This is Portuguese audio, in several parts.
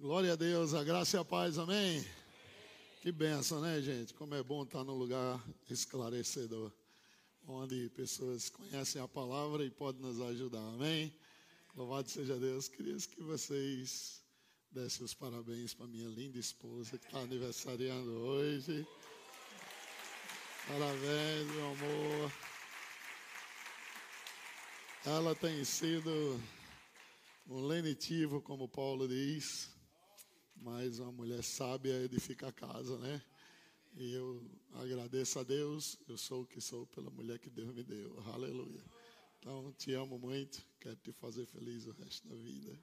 Glória a Deus, a graça e a paz, amém? Que benção, né, gente? Como é bom estar num lugar esclarecedor, onde pessoas conhecem a palavra e podem nos ajudar, amém? Louvado seja Deus. Queria que vocês dessem os parabéns para minha linda esposa que está aniversariando hoje. Parabéns, meu amor. Ela tem sido um lenitivo, como Paulo diz, mas uma mulher sábia edifica a casa, né? E eu agradeço a Deus, eu sou o que sou pela mulher que Deus me deu. Aleluia. Então, te amo muito, quero te fazer feliz o resto da vida.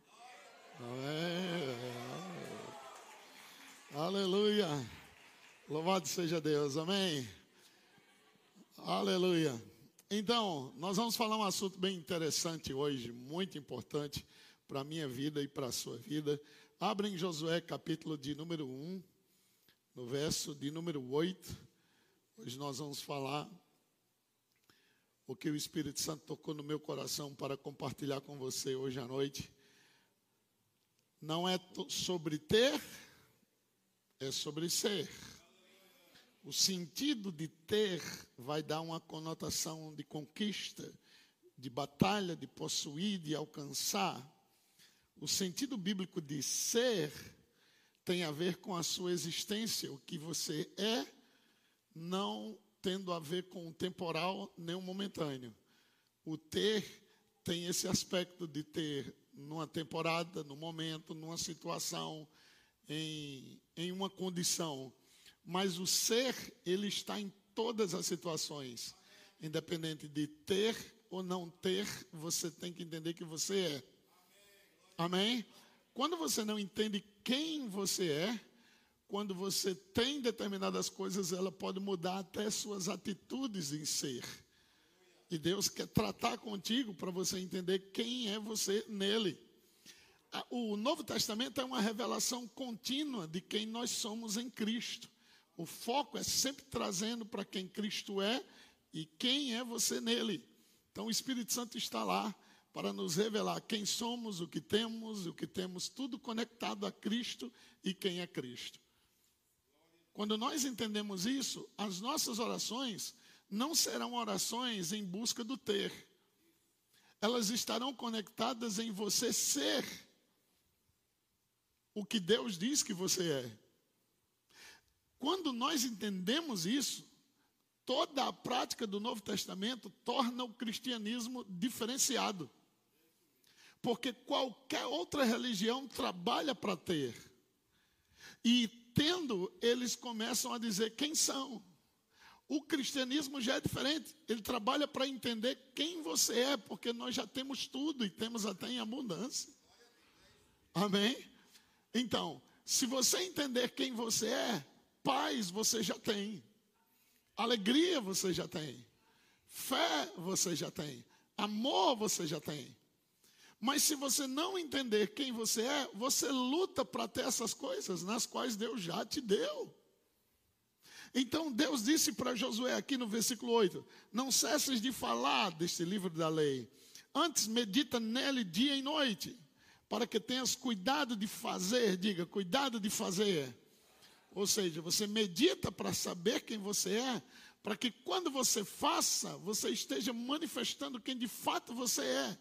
Amém. Aleluia. Louvado seja Deus. Amém. Aleluia. Então, nós vamos falar um assunto bem interessante hoje, muito importante para a minha vida e para a sua vida. Abra em Josué capítulo de número 1, no verso de número 8. Hoje nós vamos falar o que o Espírito Santo tocou no meu coração para compartilhar com você hoje à noite. Não é sobre ter, é sobre ser. O sentido de ter vai dar uma conotação de conquista, de batalha, de possuir, de alcançar. O sentido bíblico de ser tem a ver com a sua existência, o que você é, não tendo a ver com o temporal nem o momentâneo. O ter tem esse aspecto de ter numa temporada, no momento, numa situação, em, em uma condição. Mas o ser, ele está em todas as situações. Independente de ter ou não ter, você tem que entender que você é. Amém? Quando você não entende quem você é, quando você tem determinadas coisas, ela pode mudar até suas atitudes em ser. E Deus quer tratar contigo para você entender quem é você nele. O Novo Testamento é uma revelação contínua de quem nós somos em Cristo. O foco é sempre trazendo para quem Cristo é e quem é você nele. Então o Espírito Santo está lá para nos revelar quem somos, o que temos, o que temos, tudo conectado a Cristo e quem é Cristo. Quando nós entendemos isso, as nossas orações não serão orações em busca do ter, elas estarão conectadas em você ser o que Deus diz que você é. Quando nós entendemos isso, toda a prática do Novo Testamento torna o cristianismo diferenciado porque qualquer outra religião trabalha para ter. E tendo, eles começam a dizer quem são. O cristianismo já é diferente. Ele trabalha para entender quem você é, porque nós já temos tudo e temos até em abundância. Amém? Então, se você entender quem você é, paz você já tem. Alegria você já tem. Fé você já tem. Amor você já tem. Mas se você não entender quem você é, você luta para ter essas coisas nas quais Deus já te deu. Então Deus disse para Josué aqui no versículo 8: Não cesses de falar deste livro da lei, antes medita nele dia e noite, para que tenhas cuidado de fazer, diga, cuidado de fazer. Ou seja, você medita para saber quem você é, para que quando você faça, você esteja manifestando quem de fato você é.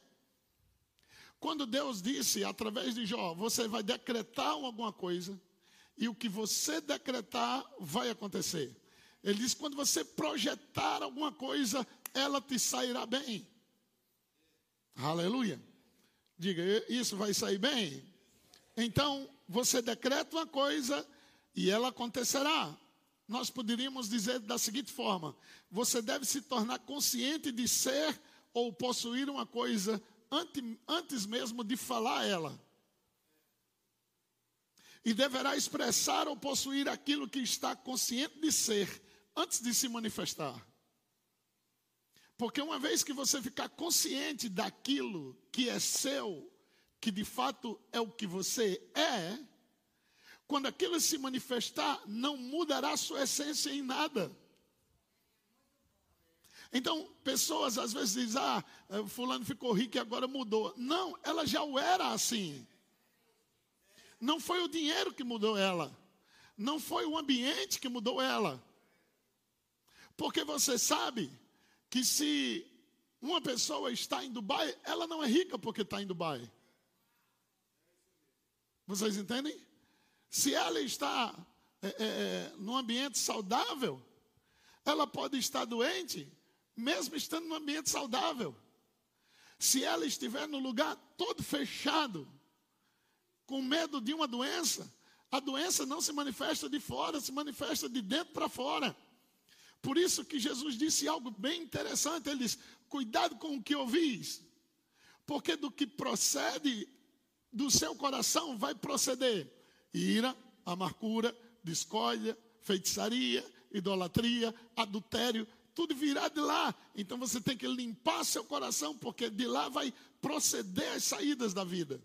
Quando Deus disse através de Jó, você vai decretar alguma coisa, e o que você decretar vai acontecer. Ele disse: quando você projetar alguma coisa, ela te sairá bem. Aleluia. Diga, isso vai sair bem? Então, você decreta uma coisa e ela acontecerá. Nós poderíamos dizer da seguinte forma: você deve se tornar consciente de ser ou possuir uma coisa antes mesmo de falar ela. E deverá expressar ou possuir aquilo que está consciente de ser, antes de se manifestar. Porque uma vez que você ficar consciente daquilo que é seu, que de fato é o que você é, quando aquilo se manifestar, não mudará sua essência em nada. Então, pessoas às vezes dizem, ah, fulano ficou rico e agora mudou. Não, ela já o era assim. não foi o dinheiro que mudou ela, não foi o ambiente que mudou ela. Porque você sabe que se uma pessoa está em Dubai, ela não é rica porque está em Dubai. Vocês entendem? Se ela está é, é, num ambiente saudável, ela pode estar doente, mesmo estando num ambiente saudável. Se ela estiver no lugar todo fechado, com medo de uma doença, a doença não se manifesta de fora, se manifesta de dentro para fora. Por isso que Jesus disse algo bem interessante. Ele diz: Cuidado com o que ouvis, porque do que procede do seu coração vai proceder ira, amargura, discórdia, feitiçaria, idolatria, adultério, tudo virá de lá. Então você tem que limpar seu coração, porque de lá vai proceder as saídas da vida.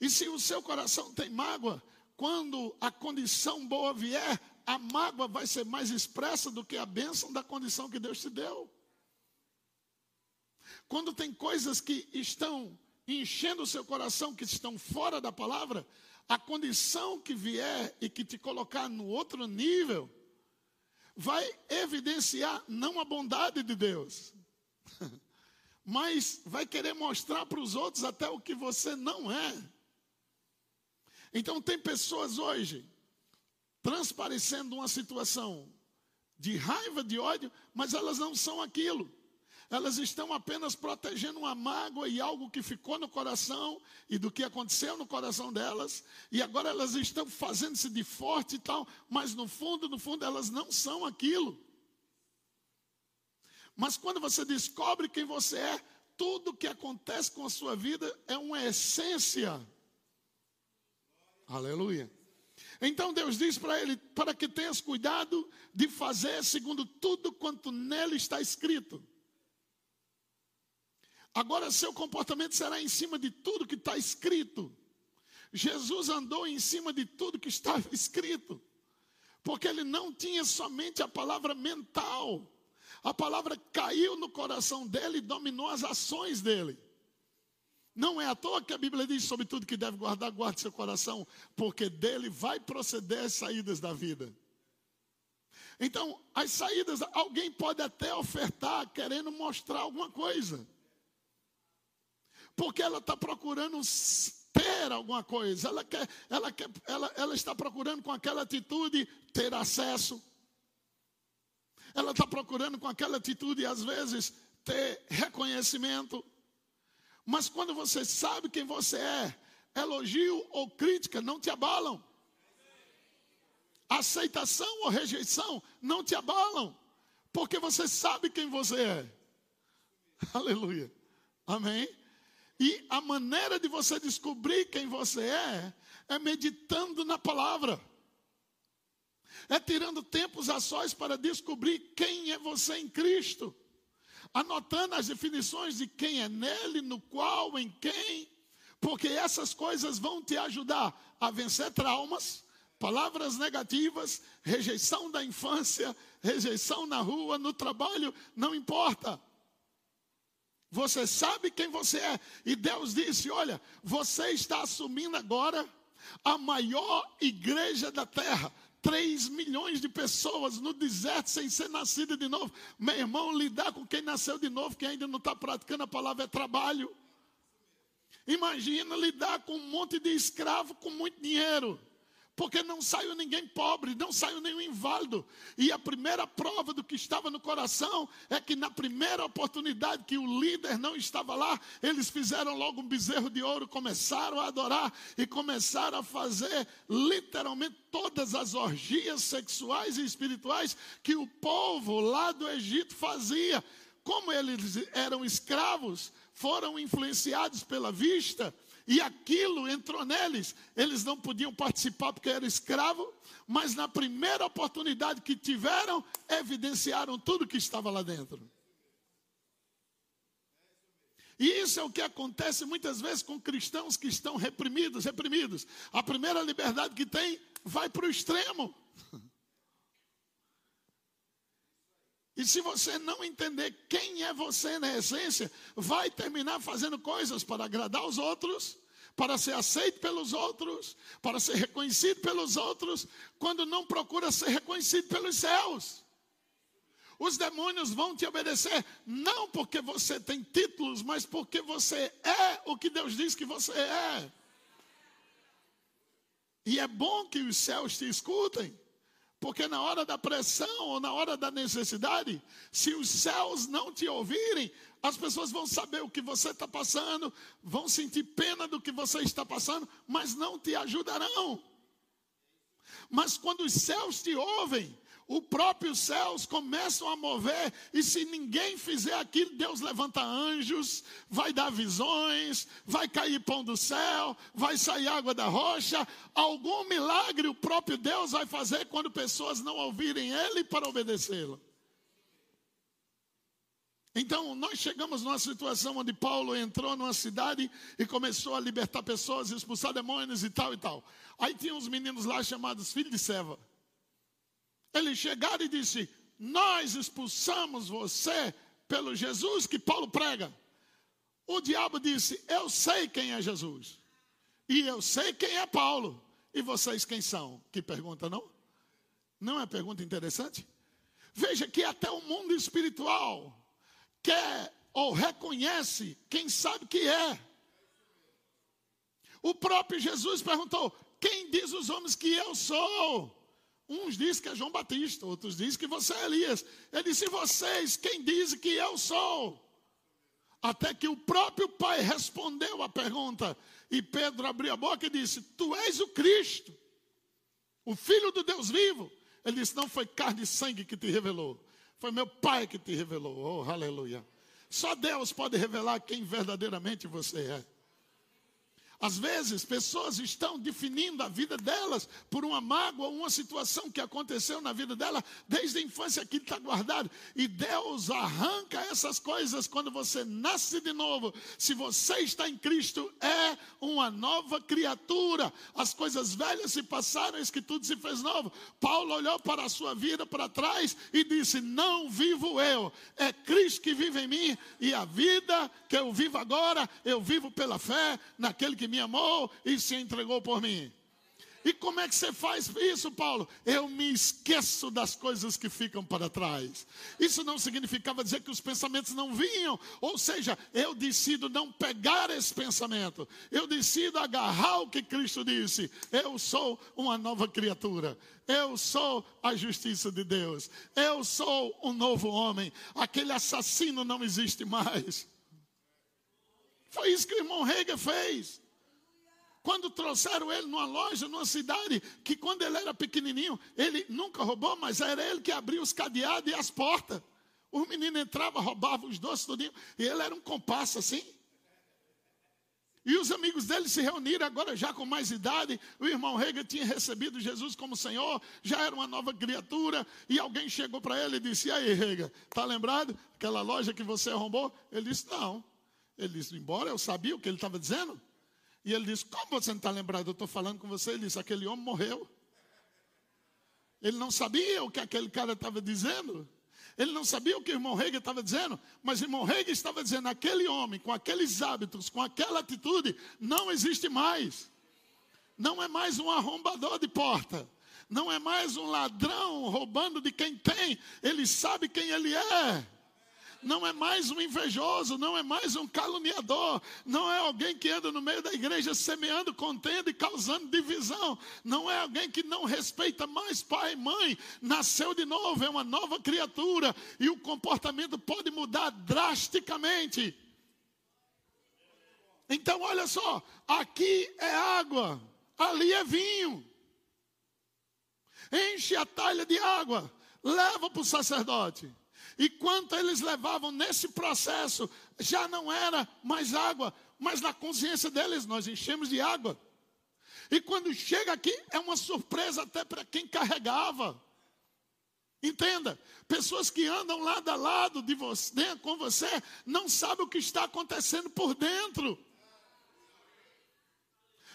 E se o seu coração tem mágoa, quando a condição boa vier, a mágoa vai ser mais expressa do que a bênção da condição que Deus te deu. Quando tem coisas que estão enchendo o seu coração, que estão fora da palavra, a condição que vier e que te colocar no outro nível, vai evidenciar não a bondade de Deus, mas vai querer mostrar para os outros até o que você não é. Então, tem pessoas hoje transparecendo uma situação de raiva, de ódio, mas elas não são aquilo. Elas estão apenas protegendo uma mágoa e algo que ficou no coração e do que aconteceu no coração delas. E agora elas estão fazendo-se de forte e tal, mas no fundo, no fundo, elas não são aquilo. Mas quando você descobre quem você é, tudo que acontece com a sua vida é uma essência Aleluia. Então Deus diz para ele: para que tenhas cuidado de fazer segundo tudo quanto nele está escrito. Agora, seu comportamento será em cima de tudo que está escrito. Jesus andou em cima de tudo que estava escrito, porque ele não tinha somente a palavra mental, a palavra caiu no coração dele e dominou as ações dele. Não é à toa que a Bíblia diz sobre tudo que deve guardar, guarde seu coração, porque dele vai proceder as saídas da vida. Então, as saídas, alguém pode até ofertar querendo mostrar alguma coisa. Porque ela está procurando ter alguma coisa, ela, quer, ela, quer, ela, ela está procurando com aquela atitude ter acesso. Ela está procurando com aquela atitude, às vezes, ter reconhecimento. Mas quando você sabe quem você é, elogio ou crítica não te abalam. Aceitação ou rejeição não te abalam, porque você sabe quem você é. Aleluia. Amém. E a maneira de você descobrir quem você é é meditando na palavra. É tirando tempos a sós para descobrir quem é você em Cristo anotando as definições de quem é nele, no qual, em quem, porque essas coisas vão te ajudar a vencer traumas, palavras negativas, rejeição da infância, rejeição na rua, no trabalho, não importa. Você sabe quem você é. E Deus disse: Olha, você está assumindo agora a maior igreja da terra. 3 milhões de pessoas no deserto sem ser nascida de novo. Meu irmão, lidar com quem nasceu de novo, que ainda não está praticando a palavra, é trabalho. Imagina lidar com um monte de escravo com muito dinheiro porque não saiu ninguém pobre, não saiu nenhum inválido. E a primeira prova do que estava no coração é que na primeira oportunidade que o líder não estava lá, eles fizeram logo um bezerro de ouro, começaram a adorar e começaram a fazer literalmente todas as orgias sexuais e espirituais que o povo lá do Egito fazia. Como eles eram escravos, foram influenciados pela vista e aquilo entrou neles. Eles não podiam participar porque eram escravos, mas na primeira oportunidade que tiveram, evidenciaram tudo que estava lá dentro. E isso é o que acontece muitas vezes com cristãos que estão reprimidos, reprimidos. A primeira liberdade que tem vai para o extremo. E se você não entender quem é você na essência, vai terminar fazendo coisas para agradar os outros, para ser aceito pelos outros, para ser reconhecido pelos outros, quando não procura ser reconhecido pelos céus. Os demônios vão te obedecer, não porque você tem títulos, mas porque você é o que Deus diz que você é. E é bom que os céus te escutem. Porque na hora da pressão ou na hora da necessidade, se os céus não te ouvirem, as pessoas vão saber o que você está passando, vão sentir pena do que você está passando, mas não te ajudarão. Mas quando os céus te ouvem, os próprios céus começam a mover, e se ninguém fizer aquilo, Deus levanta anjos, vai dar visões, vai cair pão do céu, vai sair água da rocha. Algum milagre o próprio Deus vai fazer quando pessoas não ouvirem Ele para obedecê-lo. Então, nós chegamos numa situação onde Paulo entrou numa cidade e começou a libertar pessoas, expulsar demônios e tal e tal. Aí tinha uns meninos lá chamados filhos de Seva. Eles chegaram e disse: Nós expulsamos você pelo Jesus que Paulo prega. O diabo disse: Eu sei quem é Jesus. E eu sei quem é Paulo. E vocês quem são? Que pergunta, não? Não é pergunta interessante? Veja que até o mundo espiritual quer ou reconhece quem sabe que é. O próprio Jesus perguntou: Quem diz os homens que eu sou? Uns dizem que é João Batista, outros dizem que você é Elias. Ele disse: Vocês, quem diz que eu sou? Até que o próprio Pai respondeu a pergunta. E Pedro abriu a boca e disse: Tu és o Cristo, o Filho do Deus vivo. Ele disse: Não foi carne e sangue que te revelou, foi meu Pai que te revelou. Oh, aleluia. Só Deus pode revelar quem verdadeiramente você é. Às vezes, pessoas estão definindo a vida delas por uma mágoa, uma situação que aconteceu na vida dela desde a infância que está guardado. E Deus arranca essas coisas quando você nasce de novo. Se você está em Cristo, é uma nova criatura. As coisas velhas se passaram, eis que tudo se fez novo. Paulo olhou para a sua vida para trás e disse: Não vivo eu, é Cristo que vive em mim, e a vida que eu vivo agora, eu vivo pela fé naquele que me amou e se entregou por mim. E como é que você faz isso, Paulo? Eu me esqueço das coisas que ficam para trás. Isso não significava dizer que os pensamentos não vinham, ou seja, eu decido não pegar esse pensamento. Eu decido agarrar o que Cristo disse. Eu sou uma nova criatura. Eu sou a justiça de Deus. Eu sou um novo homem. Aquele assassino não existe mais. Foi isso que o irmão Hegel fez. Quando trouxeram ele numa loja, numa cidade, que quando ele era pequenininho, ele nunca roubou, mas era ele que abria os cadeados e as portas. O menino entrava, roubava os doces tudinho, e ele era um compasso assim. E os amigos dele se reuniram agora já com mais idade. O irmão Rega tinha recebido Jesus como Senhor, já era uma nova criatura. E alguém chegou para ele e disse: E aí, Rega, está lembrado? Aquela loja que você arrombou? Ele disse: Não. Ele disse: Embora eu sabia o que ele estava dizendo. E ele disse: Como você não está lembrado? Eu estou falando com você. Ele disse: Aquele homem morreu. Ele não sabia o que aquele cara estava dizendo. Ele não sabia o que o irmão Rega estava dizendo, mas o irmão Rega estava dizendo: aquele homem, com aqueles hábitos, com aquela atitude, não existe mais. Não é mais um arrombador de porta. Não é mais um ladrão roubando de quem tem. Ele sabe quem ele é não é mais um invejoso, não é mais um caluniador, não é alguém que anda no meio da igreja semeando contenda e causando divisão, não é alguém que não respeita mais pai e mãe, nasceu de novo, é uma nova criatura e o comportamento pode mudar drasticamente. Então, olha só, aqui é água, ali é vinho. Enche a talha de água, leva para o sacerdote. E quanto eles levavam nesse processo, já não era mais água, mas na consciência deles nós enchemos de água. E quando chega aqui, é uma surpresa até para quem carregava. Entenda, pessoas que andam lado a lado de você, com você, não sabem o que está acontecendo por dentro.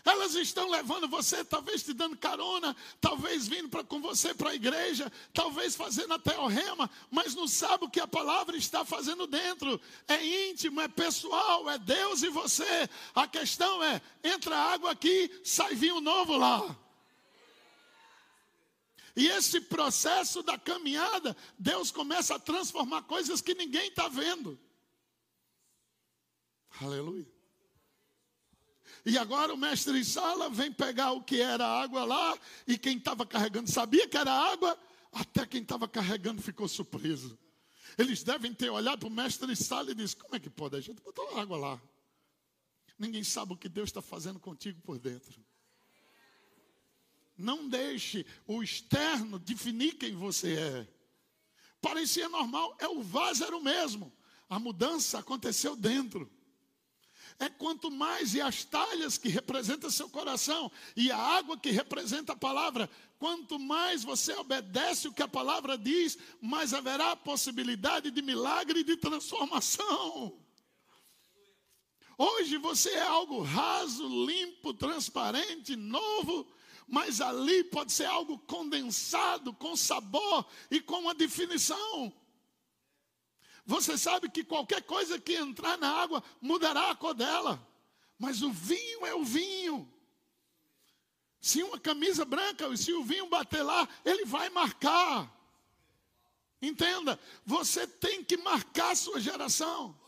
Elas estão levando você, talvez te dando carona, talvez vindo pra, com você para a igreja, talvez fazendo até o rema, mas não sabe o que a palavra está fazendo dentro. É íntimo, é pessoal, é Deus e você. A questão é: entra água aqui, sai vinho novo lá. E esse processo da caminhada, Deus começa a transformar coisas que ninguém está vendo. Aleluia. E agora o mestre de sala vem pegar o que era água lá, e quem estava carregando sabia que era água, até quem estava carregando ficou surpreso. Eles devem ter olhado para o mestre de sala e disse: Como é que pode? A gente botou água lá. Ninguém sabe o que Deus está fazendo contigo por dentro. Não deixe o externo definir quem você é. Parecia normal, é o vaso era o mesmo. A mudança aconteceu dentro é quanto mais, e as talhas que representam seu coração, e a água que representa a palavra, quanto mais você obedece o que a palavra diz, mais haverá possibilidade de milagre e de transformação. Hoje você é algo raso, limpo, transparente, novo, mas ali pode ser algo condensado, com sabor e com uma definição. Você sabe que qualquer coisa que entrar na água mudará a cor dela. Mas o vinho é o vinho. Se uma camisa branca, se o vinho bater lá, ele vai marcar. Entenda, você tem que marcar a sua geração.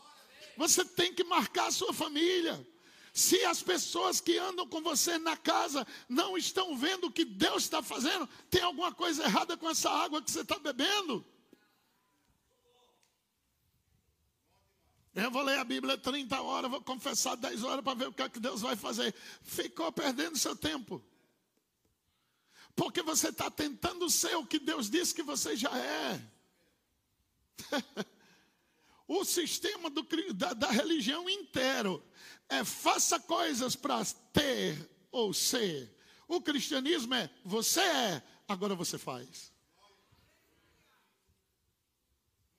Você tem que marcar a sua família. Se as pessoas que andam com você na casa não estão vendo o que Deus está fazendo, tem alguma coisa errada com essa água que você está bebendo. Eu vou ler a Bíblia 30 horas, vou confessar 10 horas para ver o que, é que Deus vai fazer. Ficou perdendo seu tempo. Porque você está tentando ser o que Deus disse que você já é. o sistema do, da, da religião inteiro é faça coisas para ter ou ser. O cristianismo é você é, agora você faz.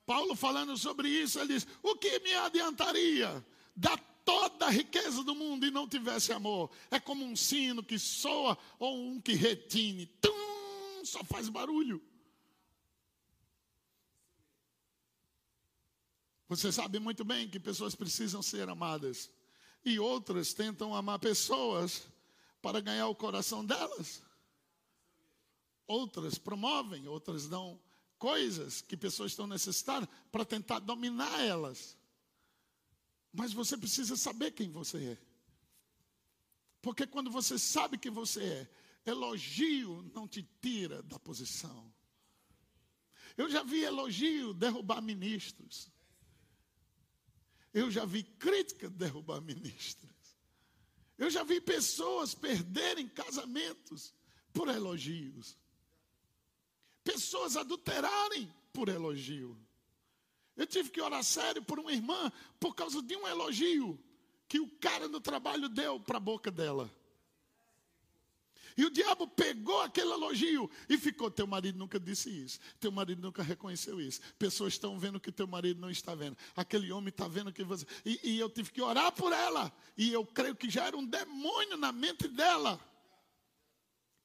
Paulo falando sobre isso, ele diz: O que me adiantaria dar toda a riqueza do mundo e não tivesse amor? É como um sino que soa ou um que retine, tum, só faz barulho. Você sabe muito bem que pessoas precisam ser amadas e outras tentam amar pessoas para ganhar o coração delas. Outras promovem, outras dão coisas que pessoas estão necessitadas para tentar dominar elas. Mas você precisa saber quem você é. Porque quando você sabe quem você é, elogio não te tira da posição. Eu já vi elogio derrubar ministros. Eu já vi crítica derrubar ministros. Eu já vi pessoas perderem casamentos por elogios pessoas adulterarem por elogio. Eu tive que orar sério por uma irmã por causa de um elogio que o cara no trabalho deu para a boca dela. E o diabo pegou aquele elogio e ficou: teu marido nunca disse isso, teu marido nunca reconheceu isso. Pessoas estão vendo que teu marido não está vendo. Aquele homem está vendo que você. E, e eu tive que orar por ela. E eu creio que já era um demônio na mente dela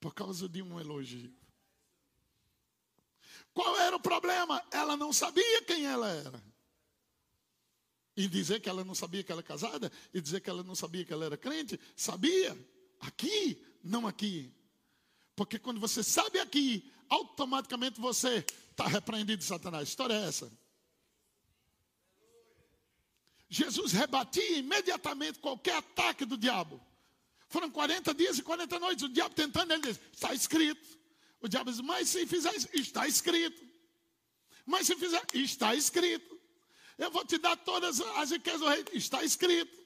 por causa de um elogio. Qual era o problema? Ela não sabia quem ela era. E dizer que ela não sabia que ela era casada, e dizer que ela não sabia que ela era crente, sabia. Aqui, não aqui. Porque quando você sabe aqui, automaticamente você está repreendido de Satanás. A história é essa. Jesus rebatia imediatamente qualquer ataque do diabo. Foram 40 dias e 40 noites, o diabo tentando, ele disse: está escrito. O diabo diz: Mas se fizer isso, está escrito. Mas se fizer, está escrito. Eu vou te dar todas as riquezas do rei, está escrito.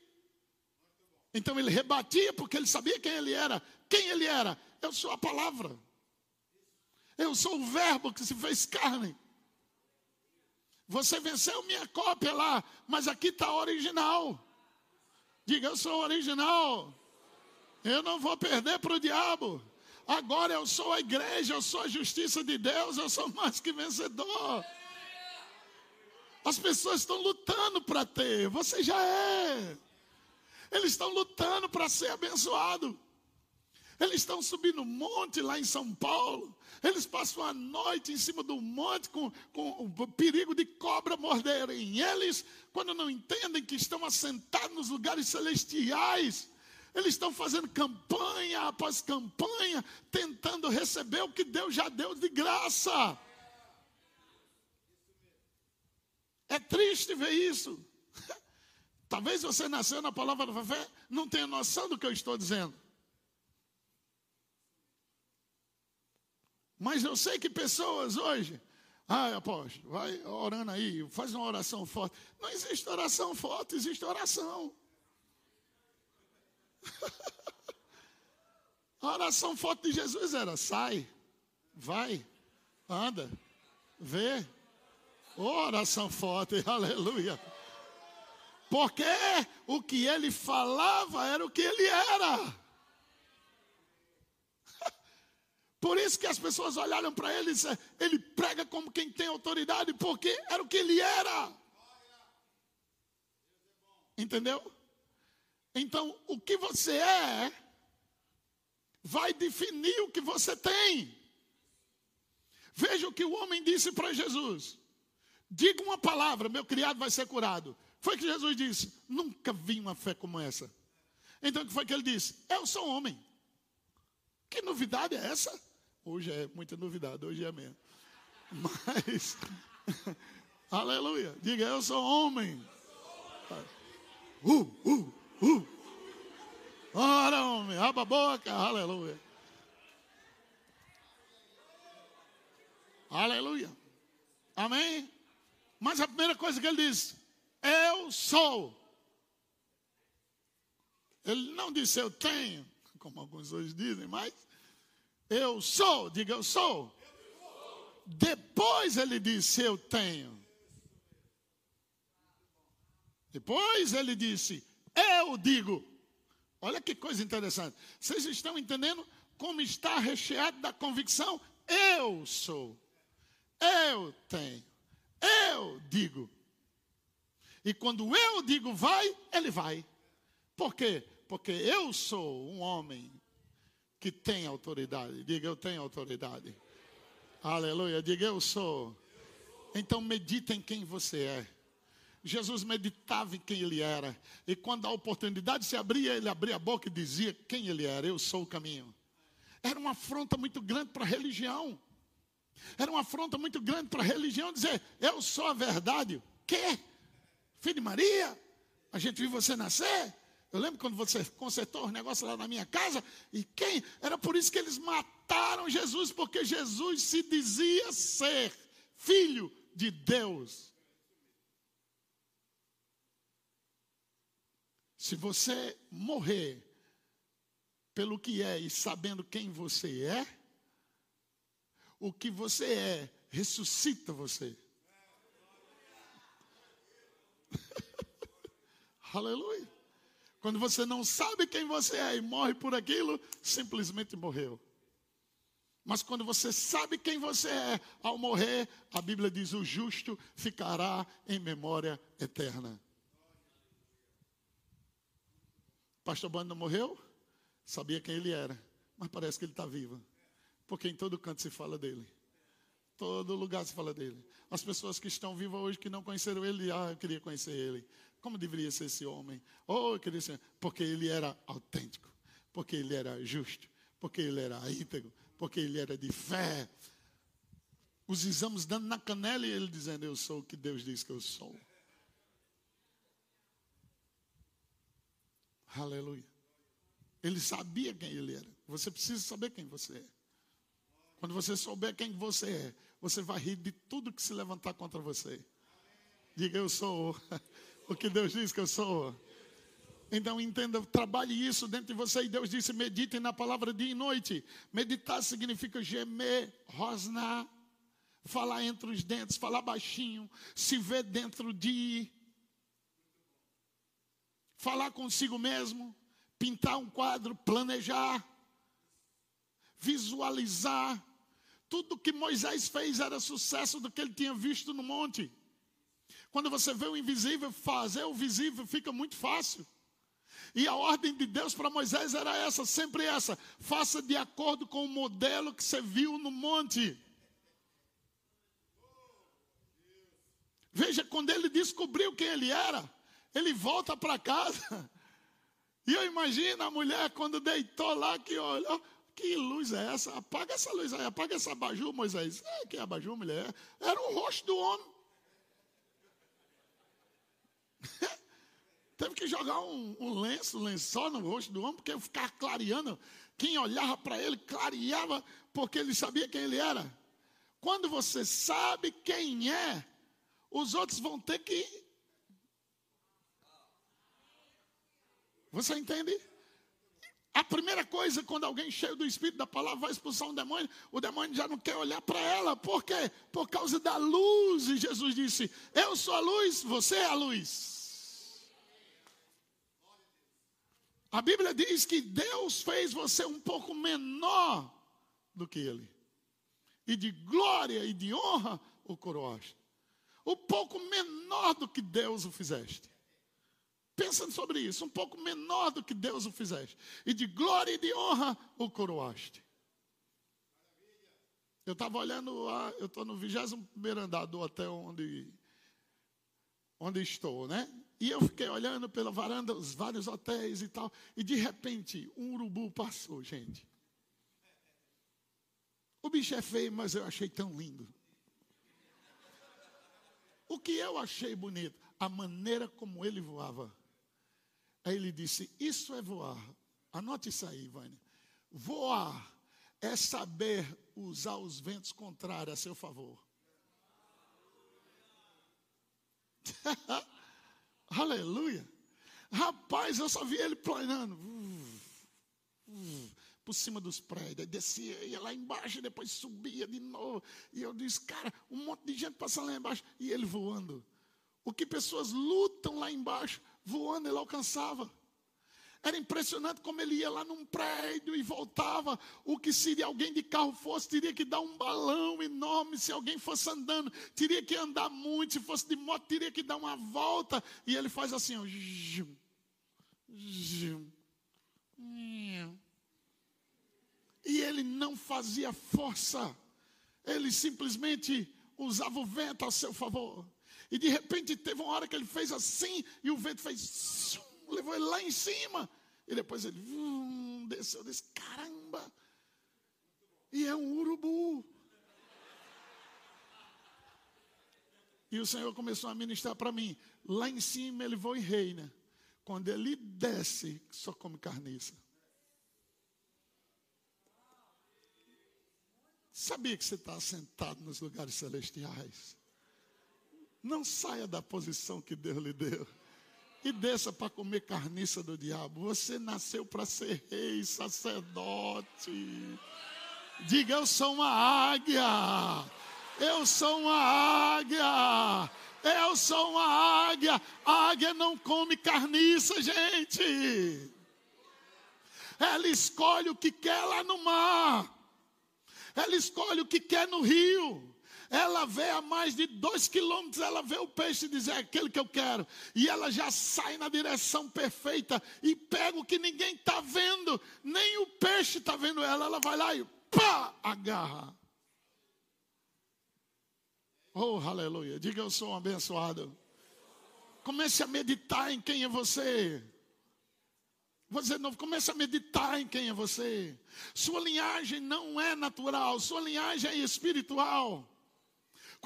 Então ele rebatia porque ele sabia quem ele era. Quem ele era? Eu sou a palavra. Eu sou o verbo que se fez carne. Você venceu minha cópia lá, mas aqui está original. Diga, eu sou original. Eu não vou perder para o diabo. Agora eu sou a igreja, eu sou a justiça de Deus, eu sou mais que vencedor. As pessoas estão lutando para ter, você já é. Eles estão lutando para ser abençoado. Eles estão subindo um monte lá em São Paulo. Eles passam a noite em cima do monte com, com o perigo de cobra morderem eles, quando não entendem que estão assentados nos lugares celestiais. Eles estão fazendo campanha após campanha, tentando receber o que Deus já deu de graça. É triste ver isso. Talvez você nasceu na palavra da fé, não tenha noção do que eu estou dizendo. Mas eu sei que pessoas hoje, ai apóstolo, vai orando aí, faz uma oração forte. Não existe oração forte, existe oração. A oração forte de Jesus era: sai, vai, anda, vê. Oração forte, aleluia. Porque o que ele falava era o que ele era. Por isso que as pessoas olharam para ele e disseram, ele prega como quem tem autoridade, porque era o que ele era. Entendeu? Então, o que você é vai definir o que você tem. Veja o que o homem disse para Jesus: diga uma palavra, meu criado vai ser curado. Foi que Jesus disse: nunca vi uma fé como essa. Então, o que foi que ele disse? Eu sou homem. Que novidade é essa? Hoje é muita novidade, hoje é mesmo. Mas, aleluia, diga: eu sou homem. Uh, uh, uh. Ora, homem, abra a boca, aleluia. Aleluia. Amém? Mas a primeira coisa que ele diz, eu sou. Ele não disse eu tenho, como alguns hoje dizem, mas eu sou, diga eu sou. Depois ele disse eu tenho. Depois ele disse eu digo. Olha que coisa interessante. Vocês estão entendendo como está recheado da convicção? Eu sou. Eu tenho. Eu digo. E quando eu digo vai, ele vai. Por quê? Porque eu sou um homem que tem autoridade. Diga, eu tenho autoridade. Aleluia. Diga, eu sou. Então medita em quem você é. Jesus meditava em quem ele era. E quando a oportunidade se abria, ele abria a boca e dizia quem ele era. Eu sou o caminho. Era uma afronta muito grande para a religião. Era uma afronta muito grande para a religião dizer: Eu sou a verdade. Quê? Filho de Maria? A gente viu você nascer? Eu lembro quando você consertou os negócios lá na minha casa. E quem? Era por isso que eles mataram Jesus, porque Jesus se dizia ser filho de Deus. Se você morrer pelo que é e sabendo quem você é, o que você é ressuscita você. Aleluia. Quando você não sabe quem você é e morre por aquilo, simplesmente morreu. Mas quando você sabe quem você é, ao morrer, a Bíblia diz: o justo ficará em memória eterna. Pastor Bando não morreu? Sabia quem ele era, mas parece que ele está vivo. Porque em todo canto se fala dele. Todo lugar se fala dele. As pessoas que estão vivas hoje que não conheceram ele, ah, eu queria conhecer ele. Como deveria ser esse homem? Oh, eu queria ser. Porque ele era autêntico. Porque ele era justo. Porque ele era íntegro. Porque ele era de fé. Os exames dando na canela e ele dizendo: Eu sou o que Deus diz que eu sou. Aleluia. Ele sabia quem ele era. Você precisa saber quem você é. Quando você souber quem você é, você vai rir de tudo que se levantar contra você. Diga, eu sou o que Deus diz que eu sou. Então entenda, trabalhe isso dentro de você. E Deus disse: medite na palavra dia e noite. Meditar significa gemer, rosnar, falar entre os dentes, falar baixinho, se ver dentro de. Falar consigo mesmo, pintar um quadro, planejar, visualizar. Tudo que Moisés fez era sucesso do que ele tinha visto no monte. Quando você vê o invisível fazer o visível, fica muito fácil. E a ordem de Deus para Moisés era essa, sempre essa: faça de acordo com o modelo que você viu no monte. Veja, quando ele descobriu quem ele era, ele volta para casa. E eu imagino a mulher quando deitou lá, que olhou, que luz é essa? Apaga essa luz aí, apaga essa abajur, Moisés. É, que abajur, mulher? Era o rosto do homem. Teve que jogar um, um lenço, um lençol no rosto do homem, porque ficava clareando. Quem olhava para ele, clareava, porque ele sabia quem ele era. Quando você sabe quem é, os outros vão ter que. Você entende? A primeira coisa, quando alguém cheio do Espírito da palavra vai expulsar um demônio, o demônio já não quer olhar para ela. Por quê? Por causa da luz. E Jesus disse: Eu sou a luz, você é a luz. A Bíblia diz que Deus fez você um pouco menor do que Ele. E de glória e de honra o coroaste. Um pouco menor do que Deus o fizeste. Pensa sobre isso, um pouco menor do que Deus o fizeste. E de glória e de honra o coroaste. Eu estava olhando, eu estou no 21 andar do hotel onde, onde estou, né? E eu fiquei olhando pela varanda, os vários hotéis e tal. E de repente, um urubu passou, gente. O bicho é feio, mas eu achei tão lindo. O que eu achei bonito? A maneira como ele voava. Aí ele disse: Isso é voar. Anote isso aí, Vânia. Voar é saber usar os ventos contrários a seu favor. Aleluia. Rapaz, eu só vi ele planando. Por cima dos prédios. Descia, ia lá embaixo, depois subia de novo. E eu disse, cara, um monte de gente passando lá embaixo. E ele voando. O que pessoas lutam lá embaixo, voando, ele alcançava. Era impressionante como ele ia lá num prédio e voltava. O que se alguém de carro fosse, teria que dar um balão enorme. Se alguém fosse andando, teria que andar muito. Se fosse de moto, teria que dar uma volta. E ele faz assim, ó. E ele não fazia força. Ele simplesmente usava o vento a seu favor. E de repente teve uma hora que ele fez assim e o vento fez levou ele lá em cima. E depois ele hum, desceu, disse: caramba! E é um urubu. E o Senhor começou a ministrar para mim. Lá em cima ele voa e reina. Quando ele desce, só come carniça. Sabia que você está sentado nos lugares celestiais? Não saia da posição que Deus lhe deu e desça para comer carniça do diabo. Você nasceu para ser rei, sacerdote. Diga, eu sou uma águia. Eu sou uma águia. Eu sou uma águia. A águia não come carniça, gente. Ela escolhe o que quer lá no mar. Ela escolhe o que quer no rio. Ela vê a mais de dois quilômetros, ela vê o peixe e diz: é aquele que eu quero. E ela já sai na direção perfeita e pega o que ninguém está vendo, nem o peixe está vendo ela. Ela vai lá e pá, agarra. Oh, aleluia. Diga eu sou um abençoado. Comece a meditar em quem é você. Vou dizer de novo, comece a meditar em quem é você. Sua linhagem não é natural, sua linhagem é espiritual.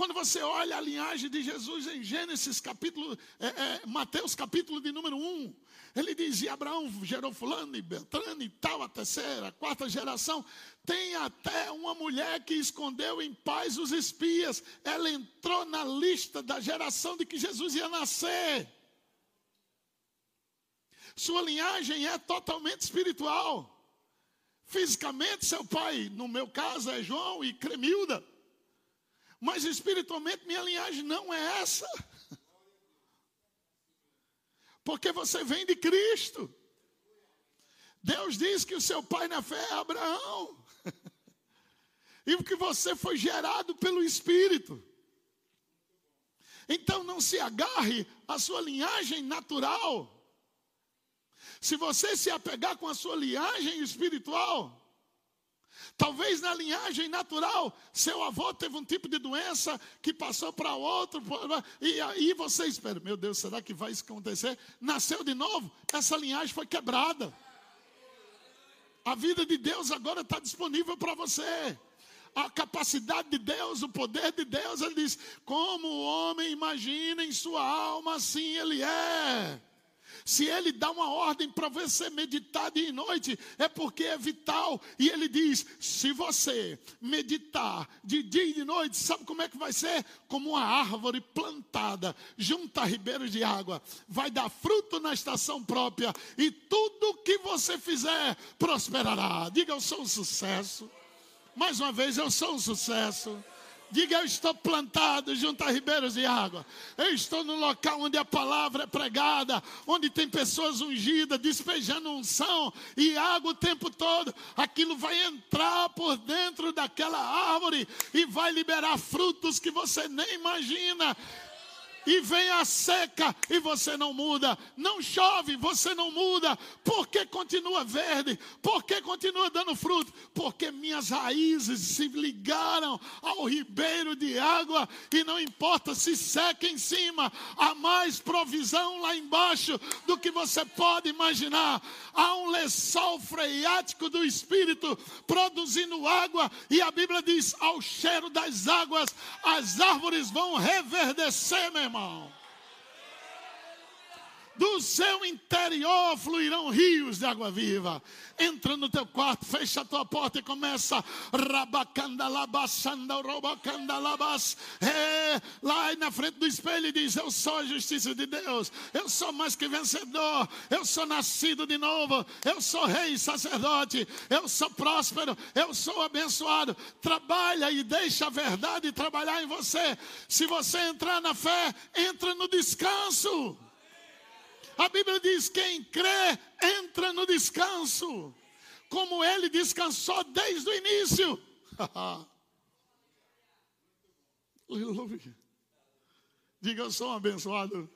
Quando você olha a linhagem de Jesus em Gênesis capítulo, é, é, Mateus capítulo de número 1, ele diz, e Abraão gerou fulano e Beltrano e tal, a terceira, a quarta geração. Tem até uma mulher que escondeu em paz os espias. Ela entrou na lista da geração de que Jesus ia nascer. Sua linhagem é totalmente espiritual. Fisicamente, seu pai, no meu caso, é João e Cremilda. Mas espiritualmente minha linhagem não é essa. Porque você vem de Cristo. Deus diz que o seu pai na fé é Abraão. E que você foi gerado pelo Espírito. Então não se agarre à sua linhagem natural. Se você se apegar com a sua linhagem espiritual, Talvez na linhagem natural, seu avô teve um tipo de doença que passou para outro, e aí você espera, meu Deus, será que vai acontecer? Nasceu de novo, essa linhagem foi quebrada. A vida de Deus agora está disponível para você. A capacidade de Deus, o poder de Deus, ele diz: como o homem imagina em sua alma, assim ele é. Se ele dá uma ordem para você meditar dia e noite, é porque é vital. E ele diz: se você meditar de dia e de noite, sabe como é que vai ser? Como uma árvore plantada junto a ribeiros de água, vai dar fruto na estação própria, e tudo que você fizer prosperará. Diga, eu sou um sucesso. Mais uma vez, eu sou um sucesso. Diga, eu estou plantado junto a ribeiros de água. Eu estou no local onde a palavra é pregada, onde tem pessoas ungidas, despejando unção e água o tempo todo. Aquilo vai entrar por dentro daquela árvore e vai liberar frutos que você nem imagina e vem a seca e você não muda, não chove, você não muda, porque continua verde, porque continua dando fruto, porque minhas raízes se ligaram ao ribeiro de água e não importa se seca em cima, há mais provisão lá embaixo do que você pode imaginar. Há um lençol freático do Espírito produzindo água e a Bíblia diz: ao cheiro das águas as árvores vão reverdecer, meu irmão. Do seu interior fluirão rios de água viva. Entra no teu quarto, fecha a tua porta e começa. É, lá na frente do espelho e diz: Eu sou a justiça de Deus. Eu sou mais que vencedor. Eu sou nascido de novo. Eu sou rei sacerdote. Eu sou próspero. Eu sou abençoado. Trabalha e deixa a verdade trabalhar em você. Se você entrar na fé, entra no descanso. A Bíblia diz: quem crê entra no descanso, como ele descansou desde o início. Diga, eu sou um abençoado.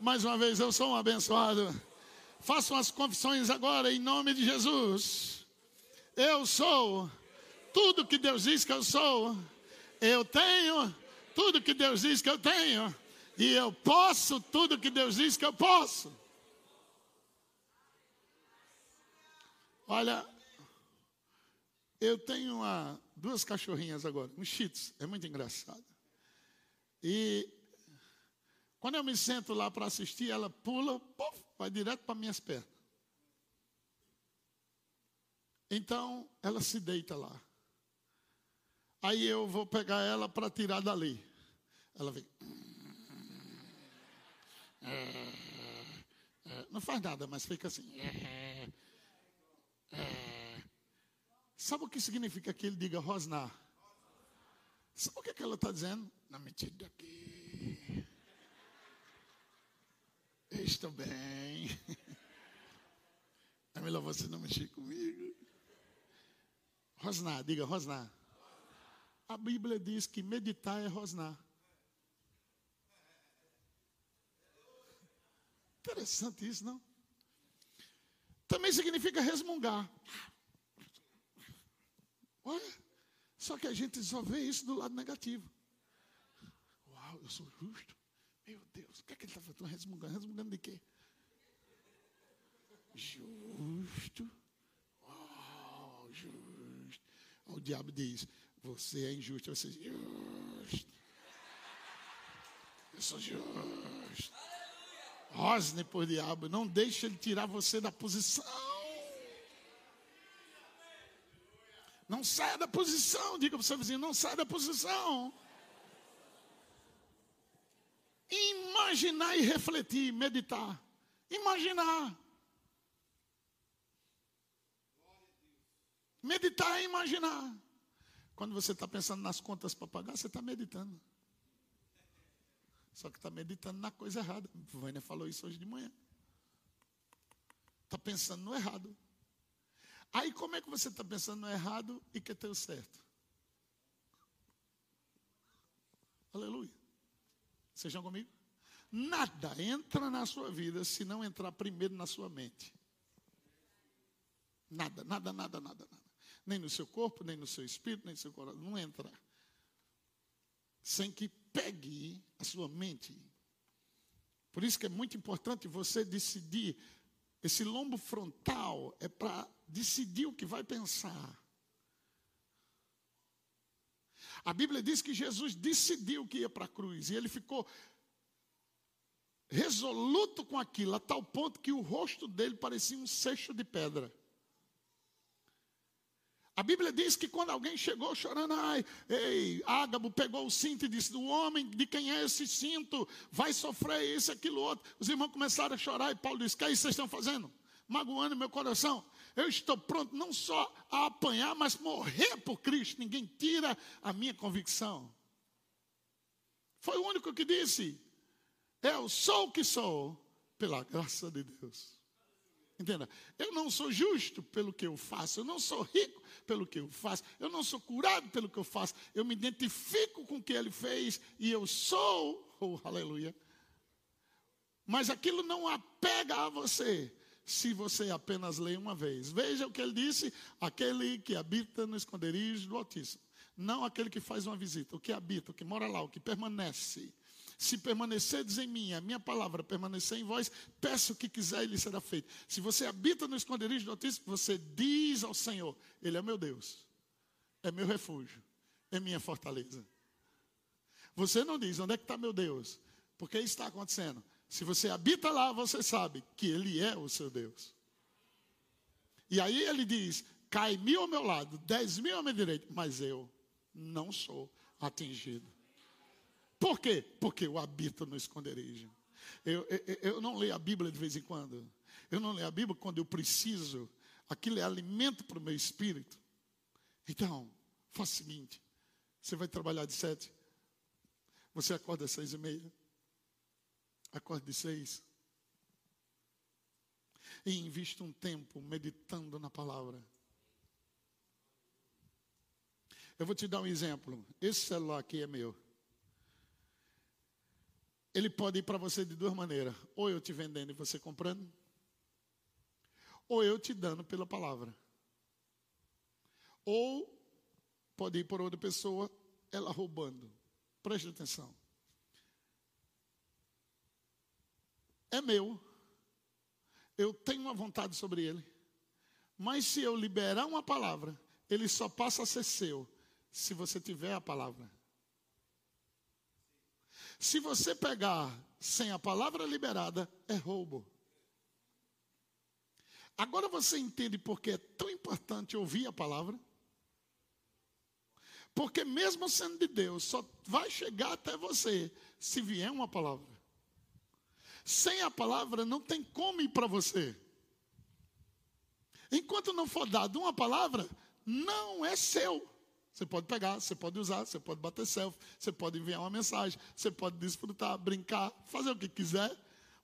Mais uma vez, eu sou um abençoado. Façam as confissões agora em nome de Jesus. Eu sou tudo que Deus diz que eu sou. Eu tenho tudo que Deus diz que eu tenho. E eu posso tudo que Deus diz que eu posso. Olha, eu tenho uma, duas cachorrinhas agora, um cheats, é muito engraçado. E quando eu me sento lá para assistir, ela pula, puff, vai direto para minhas pernas. Então, ela se deita lá. Aí eu vou pegar ela para tirar dali. Ela vem. É, é, não faz nada, mas fica assim. É, sabe o que significa que ele diga rosnar? Sabe o que, é que ela está dizendo? Não me tire daqui. estou bem. É melhor você não mexer comigo. Rosnar, diga rosnar. A Bíblia diz que meditar é rosnar. Interessante isso, não? Também significa resmungar. Olha, só que a gente só vê isso do lado negativo. Uau, eu sou justo. Meu Deus, o que é que ele está fazendo? Resmungando. Resmungando de quê? Justo. Uau, justo. O diabo diz: Você é injusto. Você é justo. Eu sou justo. Rosne por diabo, não deixe ele tirar você da posição. Não saia da posição, diga para o seu vizinho, não saia da posição. Imaginar e refletir, meditar. Imaginar. Meditar e imaginar. Quando você está pensando nas contas para pagar, você está meditando. Só que está meditando na coisa errada. A Vânia falou isso hoje de manhã. Está pensando no errado. Aí como é que você está pensando no errado e quer ter o certo? Aleluia. Sejam comigo? Nada entra na sua vida se não entrar primeiro na sua mente. Nada, nada, nada, nada, nada. Nem no seu corpo, nem no seu espírito, nem no seu coração. Não entra. Sem que pegue a sua mente. Por isso que é muito importante você decidir. Esse lombo frontal é para decidir o que vai pensar. A Bíblia diz que Jesus decidiu que ia para a cruz e ele ficou resoluto com aquilo, a tal ponto que o rosto dele parecia um seixo de pedra. A Bíblia diz que quando alguém chegou chorando, ai, ei, Ágabo pegou o cinto e disse: O homem de quem é esse cinto vai sofrer isso, aquilo, outro. Os irmãos começaram a chorar e Paulo disse: Que é isso que vocês estão fazendo? Magoando meu coração. Eu estou pronto não só a apanhar, mas morrer por Cristo. Ninguém tira a minha convicção. Foi o único que disse: Eu sou o que sou, pela graça de Deus. Entenda? Eu não sou justo pelo que eu faço, eu não sou rico pelo que eu faço, eu não sou curado pelo que eu faço, eu me identifico com o que ele fez e eu sou, oh, aleluia. Mas aquilo não apega a você se você apenas lê uma vez. Veja o que ele disse: aquele que habita no esconderijo do Altíssimo. Não aquele que faz uma visita, o que habita, o que mora lá, o que permanece. Se permanecerdes em mim, a minha palavra permanecer em vós, peço o que quiser e lhe será feito. Se você habita no esconderijo do Altíssimo, você diz ao Senhor: Ele é meu Deus, é meu refúgio, é minha fortaleza. Você não diz: Onde é que está meu Deus? Porque isso está acontecendo. Se você habita lá, você sabe que Ele é o seu Deus. E aí ele diz: cai mil ao meu lado, dez mil à minha direita, mas eu não sou atingido. Por quê? Porque eu habito no esconderijo. Eu, eu, eu não leio a Bíblia de vez em quando. Eu não leio a Bíblia quando eu preciso. Aquilo é alimento para o meu espírito. Então, faça o seguinte: você vai trabalhar de sete, você acorda às seis e meia, acorda de seis, e invista um tempo meditando na palavra. Eu vou te dar um exemplo. Esse celular aqui é meu ele pode ir para você de duas maneiras: ou eu te vendendo e você comprando, ou eu te dando pela palavra. Ou pode ir por outra pessoa, ela roubando. Preste atenção. É meu. Eu tenho uma vontade sobre ele. Mas se eu liberar uma palavra, ele só passa a ser seu se você tiver a palavra. Se você pegar sem a palavra liberada, é roubo. Agora você entende por que é tão importante ouvir a palavra? Porque mesmo sendo de Deus, só vai chegar até você se vier uma palavra. Sem a palavra não tem como ir para você. Enquanto não for dado uma palavra, não é seu. Você pode pegar, você pode usar, você pode bater selfie, você pode enviar uma mensagem, você pode desfrutar, brincar, fazer o que quiser,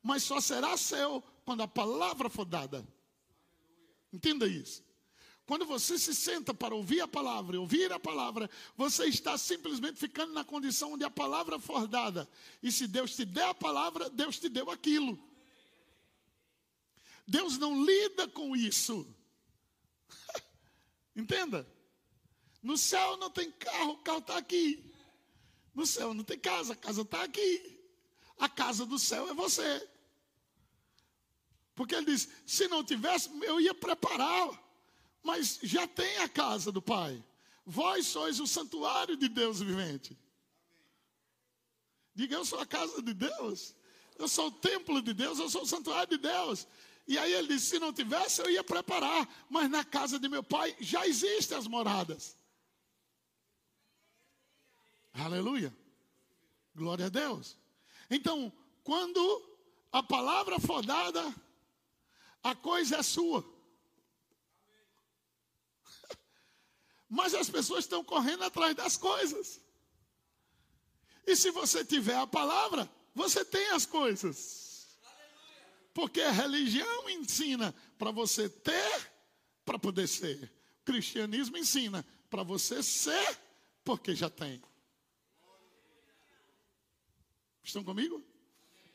mas só será seu quando a palavra for dada. Entenda isso. Quando você se senta para ouvir a palavra, ouvir a palavra, você está simplesmente ficando na condição onde a palavra for dada. E se Deus te der a palavra, Deus te deu aquilo. Deus não lida com isso. Entenda? No céu não tem carro, o carro está aqui. No céu não tem casa, a casa está aqui. A casa do céu é você. Porque ele diz: se não tivesse, eu ia preparar. Mas já tem a casa do Pai. Vós sois o santuário de Deus vivente. Diga, eu sou a casa de Deus. Eu sou o templo de Deus, eu sou o santuário de Deus. E aí ele disse: se não tivesse, eu ia preparar. Mas na casa de meu pai já existem as moradas. Aleluia. Glória a Deus. Então, quando a palavra for dada, a coisa é sua. Mas as pessoas estão correndo atrás das coisas. E se você tiver a palavra, você tem as coisas. Porque a religião ensina para você ter, para poder ser. O cristianismo ensina para você ser, porque já tem. Estão comigo?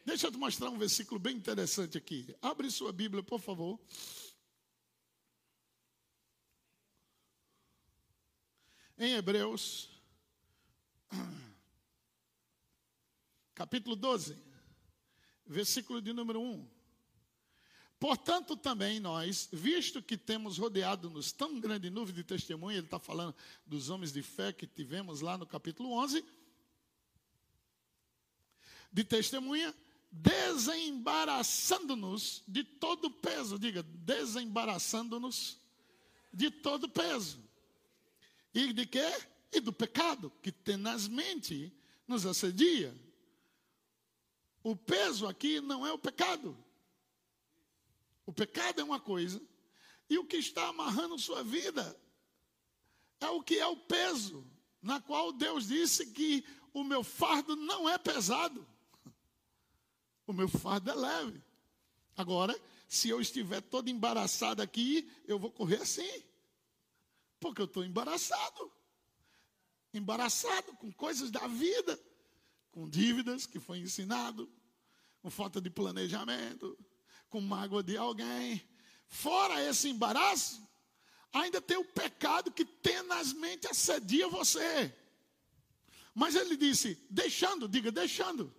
Deixa eu te mostrar um versículo bem interessante aqui. Abre sua Bíblia, por favor. Em Hebreus, capítulo 12, versículo de número 1. Portanto, também nós, visto que temos rodeado-nos tão grande nuvem de testemunha, ele está falando dos homens de fé que tivemos lá no capítulo 11 de testemunha, desembaraçando-nos de todo peso, diga, desembaraçando-nos de todo peso. E de quê? E do pecado, que tenazmente nos assedia. O peso aqui não é o pecado. O pecado é uma coisa, e o que está amarrando sua vida é o que é o peso, na qual Deus disse que o meu fardo não é pesado. O meu fardo é leve. Agora, se eu estiver todo embaraçado aqui, eu vou correr assim. Porque eu estou embaraçado. Embaraçado com coisas da vida, com dívidas que foi ensinado, com falta de planejamento, com mágoa de alguém. Fora esse embaraço, ainda tem o pecado que tenazmente assedia você. Mas ele disse, deixando, diga, deixando.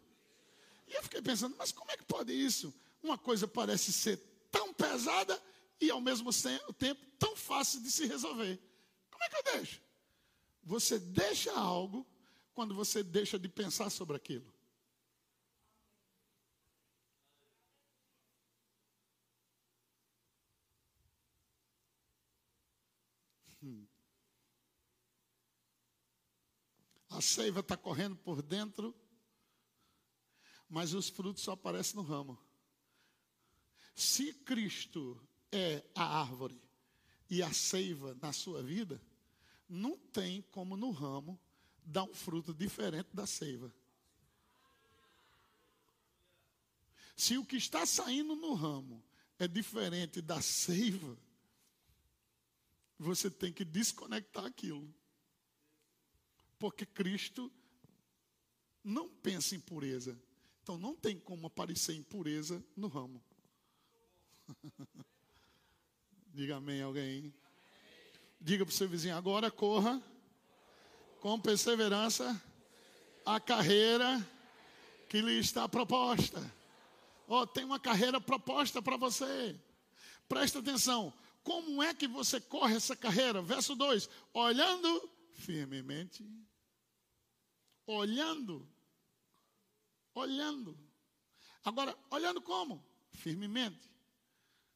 E eu fiquei pensando, mas como é que pode isso? Uma coisa parece ser tão pesada e ao mesmo tempo tão fácil de se resolver. Como é que eu deixo? Você deixa algo quando você deixa de pensar sobre aquilo. Hum. A seiva está correndo por dentro mas os frutos só aparecem no ramo. Se Cristo é a árvore e a seiva na sua vida, não tem como no ramo dar um fruto diferente da seiva. Se o que está saindo no ramo é diferente da seiva, você tem que desconectar aquilo. Porque Cristo não pensa em pureza. Então não tem como aparecer impureza no ramo. Diga amém alguém. Diga para o seu vizinho, agora corra com perseverança a carreira que lhe está proposta. Oh, tem uma carreira proposta para você. Presta atenção. Como é que você corre essa carreira? Verso 2: olhando firmemente, olhando olhando. Agora, olhando como? Firmemente.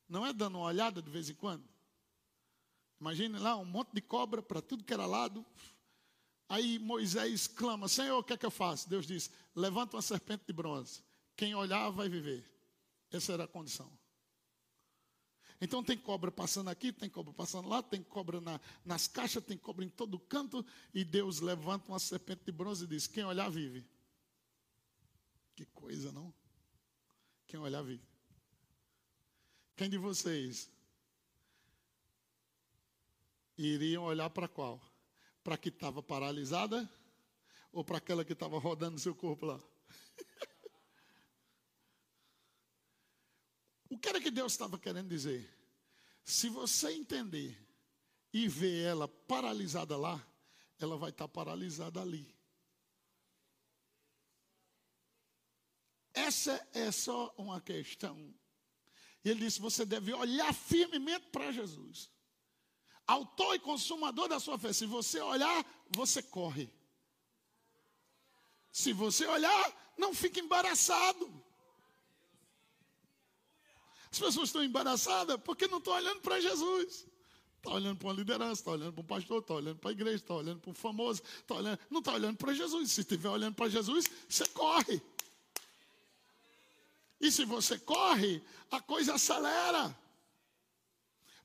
Não é dando uma olhada de vez em quando. Imagine lá um monte de cobra para tudo que era lado. Aí Moisés clama: Senhor, o que é que eu faço? Deus diz: Levanta uma serpente de bronze. Quem olhar vai viver. Essa era a condição. Então tem cobra passando aqui, tem cobra passando lá, tem cobra na, nas caixas, tem cobra em todo canto. E Deus levanta uma serpente de bronze e diz: Quem olhar vive. Que coisa, não? Quem olhar, vi. Quem de vocês iriam olhar para qual? Para que estava paralisada ou para aquela que estava rodando seu corpo lá? o que era que Deus estava querendo dizer? Se você entender e ver ela paralisada lá, ela vai estar paralisada ali. Essa é só uma questão. E ele disse: você deve olhar firmemente para Jesus, autor e consumador da sua fé. Se você olhar, você corre. Se você olhar, não fique embaraçado. As pessoas estão embaraçadas porque não estão olhando para Jesus. Está olhando para uma liderança, está olhando para um pastor, está olhando para a igreja, está olhando para um famoso, tá olhando, não está olhando para Jesus. Se estiver olhando para Jesus, você corre. E se você corre, a coisa acelera.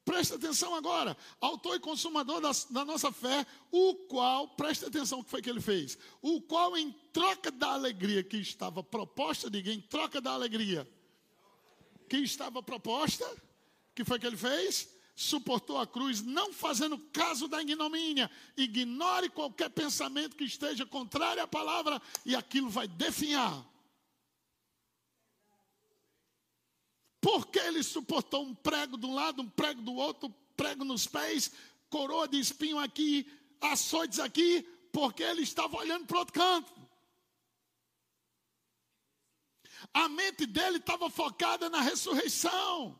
Presta atenção agora, autor e consumador da, da, nossa fé, o qual, presta atenção o que foi que ele fez, o qual em troca da alegria que estava proposta, diga, em troca da alegria que estava proposta, que foi que ele fez? Suportou a cruz, não fazendo caso da ignomínia, ignore qualquer pensamento que esteja contrário à palavra, e aquilo vai definhar. Porque ele suportou um prego de um lado, um prego do outro, prego nos pés, coroa de espinho aqui, açoites aqui porque ele estava olhando para outro canto. A mente dele estava focada na ressurreição.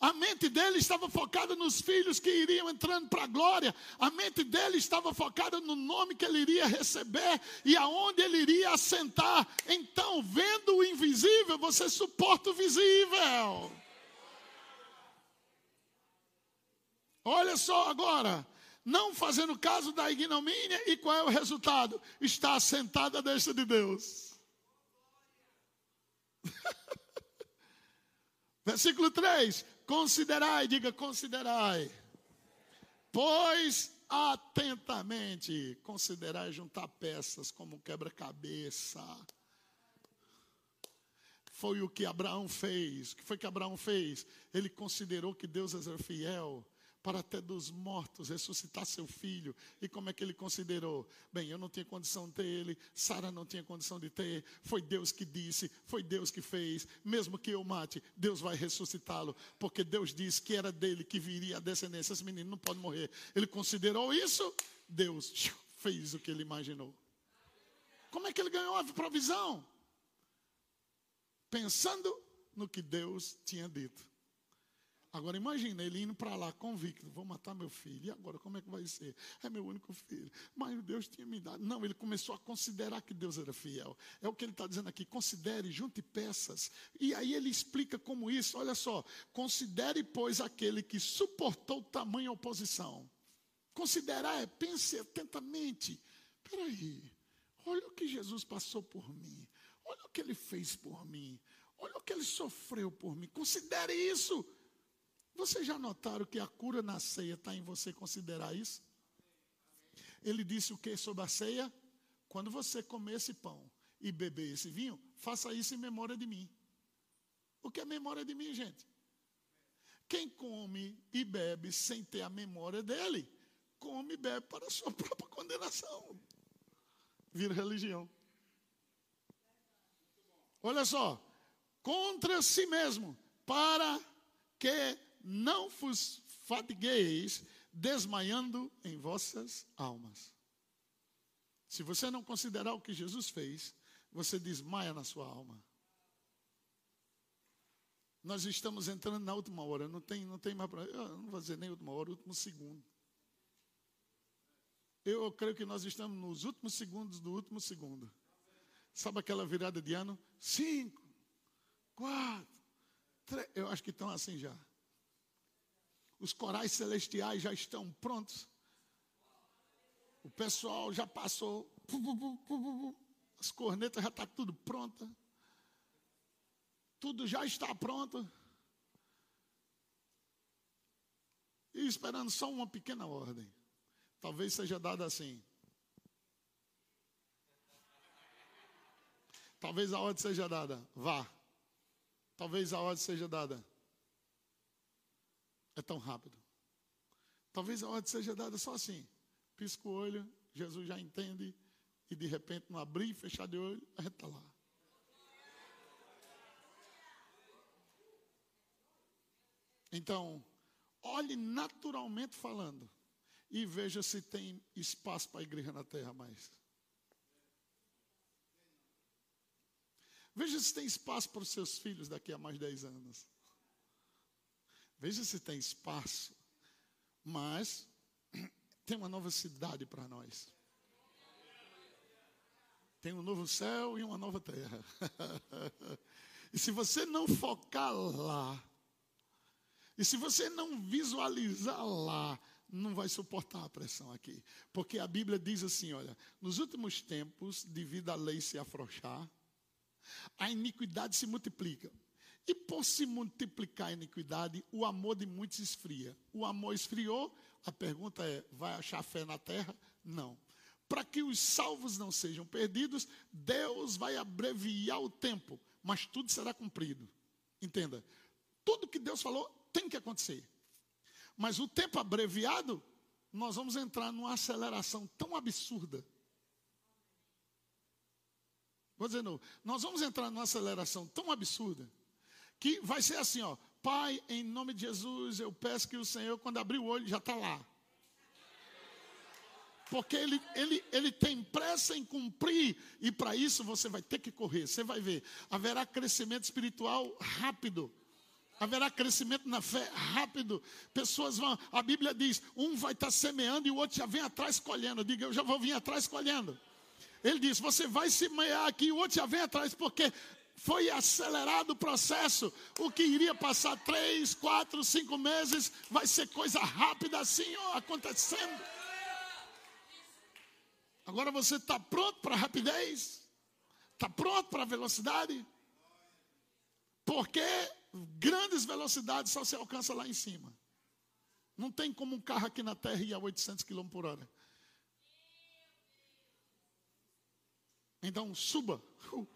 A mente dele estava focada nos filhos que iriam entrando para a glória. A mente dele estava focada no nome que ele iria receber e aonde ele iria assentar. Então, vendo o invisível, você suporta o visível. Olha só agora, não fazendo caso da ignomínia, e qual é o resultado? Está assentada a destra de Deus. Versículo 3: Considerai, diga considerai. Pois atentamente considerai juntar peças como quebra-cabeça. Foi o que Abraão fez. O que foi que Abraão fez? Ele considerou que Deus era fiel para até dos mortos ressuscitar seu filho. E como é que ele considerou? Bem, eu não tinha condição de ter ele, Sara não tinha condição de ter, foi Deus que disse, foi Deus que fez. Mesmo que eu mate, Deus vai ressuscitá-lo, porque Deus disse que era dele que viria a descendência. Esse menino não pode morrer. Ele considerou isso, Deus fez o que ele imaginou. Como é que ele ganhou a provisão? Pensando no que Deus tinha dito. Agora imagina ele indo para lá convicto, vou matar meu filho. E agora como é que vai ser? É meu único filho. Mas Deus tinha me dado. Não, ele começou a considerar que Deus era fiel. É o que ele está dizendo aqui. Considere, junte peças. E aí ele explica como isso. Olha só. Considere, pois, aquele que suportou tamanha oposição. Considerar é pense atentamente. Peraí. Olha o que Jesus passou por mim. Olha o que ele fez por mim. Olha o que ele sofreu por mim. Considere isso. Vocês já notaram que a cura na ceia está em você considerar isso? Ele disse o que sobre a ceia? Quando você comer esse pão e beber esse vinho, faça isso em memória de mim. O que é memória de mim, gente? Quem come e bebe sem ter a memória dele, come e bebe para a sua própria condenação. Vira religião. Olha só, contra si mesmo, para que não vos fatigueis desmaiando em vossas almas. Se você não considerar o que Jesus fez, você desmaia na sua alma. Nós estamos entrando na última hora, não tem, não tem mais para. Eu não vou dizer nem última hora, último segundo. Eu creio que nós estamos nos últimos segundos do último segundo. Sabe aquela virada de ano? Cinco, quatro, três. Eu acho que estão assim já. Os corais celestiais já estão prontos. O pessoal já passou. As cornetas já estão tá tudo pronta. Tudo já está pronto. E esperando só uma pequena ordem. Talvez seja dada assim. Talvez a ordem seja dada, vá. Talvez a ordem seja dada, é tão rápido. Talvez a ordem seja dada só assim. Pisca o olho, Jesus já entende, e de repente, não abrir e fechar de olho, a gente está lá. Então, olhe naturalmente falando e veja se tem espaço para a igreja na terra mais. Veja se tem espaço para os seus filhos daqui a mais 10 anos. Veja se tem espaço. Mas tem uma nova cidade para nós. Tem um novo céu e uma nova terra. e se você não focar lá, e se você não visualizar lá, não vai suportar a pressão aqui. Porque a Bíblia diz assim: olha, nos últimos tempos, devido à lei se afrouxar, a iniquidade se multiplica. E por se multiplicar a iniquidade, o amor de muitos esfria. O amor esfriou, a pergunta é: vai achar fé na terra? Não. Para que os salvos não sejam perdidos, Deus vai abreviar o tempo, mas tudo será cumprido. Entenda, tudo que Deus falou tem que acontecer. Mas o tempo abreviado, nós vamos entrar numa aceleração tão absurda. Vou dizer novo, nós vamos entrar numa aceleração tão absurda que vai ser assim, ó. Pai, em nome de Jesus, eu peço que o Senhor, quando abrir o olho, já está lá. Porque ele, ele, ele tem pressa em cumprir, e para isso você vai ter que correr. Você vai ver, haverá crescimento espiritual rápido. Haverá crescimento na fé rápido. Pessoas vão, a Bíblia diz: um vai estar semeando e o outro já vem atrás colhendo. Diga, eu já vou vir atrás colhendo. Ele diz: você vai semear aqui e o outro já vem atrás, porque foi acelerado o processo. O que iria passar três, quatro, cinco meses vai ser coisa rápida assim, ó, acontecendo. Agora você está pronto para rapidez? Está pronto para velocidade? Porque grandes velocidades só se alcança lá em cima. Não tem como um carro aqui na terra ir a 800 km por hora. Então suba. Uh,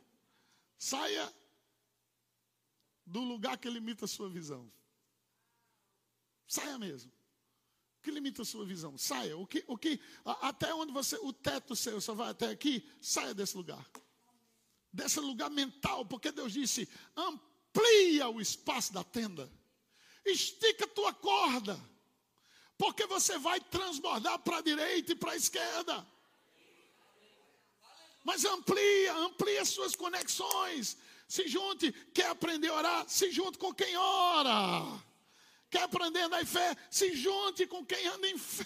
saia do lugar que limita a sua visão. Saia mesmo. O que limita a sua visão? Saia. O que, o que, até onde você, o teto seu só vai até aqui, saia desse lugar. Desse lugar mental, porque Deus disse: amplia o espaço da tenda, estica a tua corda, porque você vai transbordar para a direita e para a esquerda. Mas amplia, amplia suas conexões. Se junte, quer aprender a orar? Se junte com quem ora. Quer aprender a andar em fé? Se junte com quem anda em fé.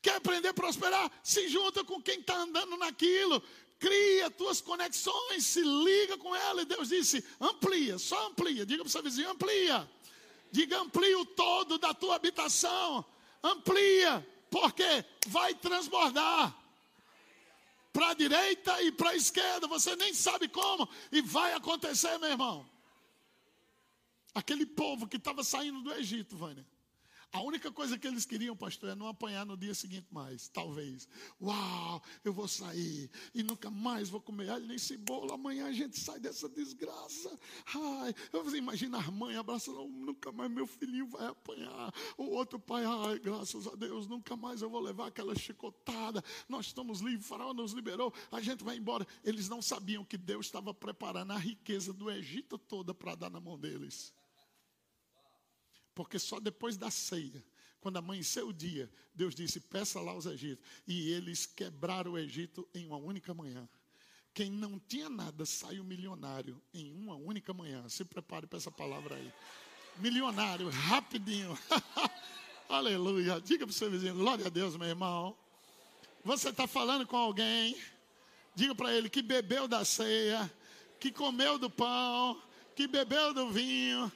Quer aprender a prosperar? Se junta com quem está andando naquilo. Cria tuas conexões, se liga com ela. E Deus disse: amplia, só amplia. Diga para o seu vizinho: amplia. Diga, amplia o todo da tua habitação. Amplia, porque vai transbordar para a direita e para a esquerda. Você nem sabe como, e vai acontecer, meu irmão. Aquele povo que estava saindo do Egito, Vânia. A única coisa que eles queriam, pastor, é não apanhar no dia seguinte mais, talvez. Uau, eu vou sair e nunca mais vou comer alho nem cebola. Amanhã a gente sai dessa desgraça. Ai, eu imagino a mãe abraçando, oh, nunca mais meu filhinho vai apanhar. O outro pai, ai, graças a Deus, nunca mais eu vou levar aquela chicotada. Nós estamos livres, o faraó nos liberou, a gente vai embora. Eles não sabiam que Deus estava preparando a riqueza do Egito toda para dar na mão deles. Porque só depois da ceia, quando amanheceu o dia, Deus disse: peça lá aos Egípcios. E eles quebraram o Egito em uma única manhã. Quem não tinha nada saiu milionário em uma única manhã. Se prepare para essa palavra aí. Milionário, rapidinho. Aleluia. Diga para o seu vizinho: glória a Deus, meu irmão. Você está falando com alguém. Diga para ele que bebeu da ceia, que comeu do pão, que bebeu do vinho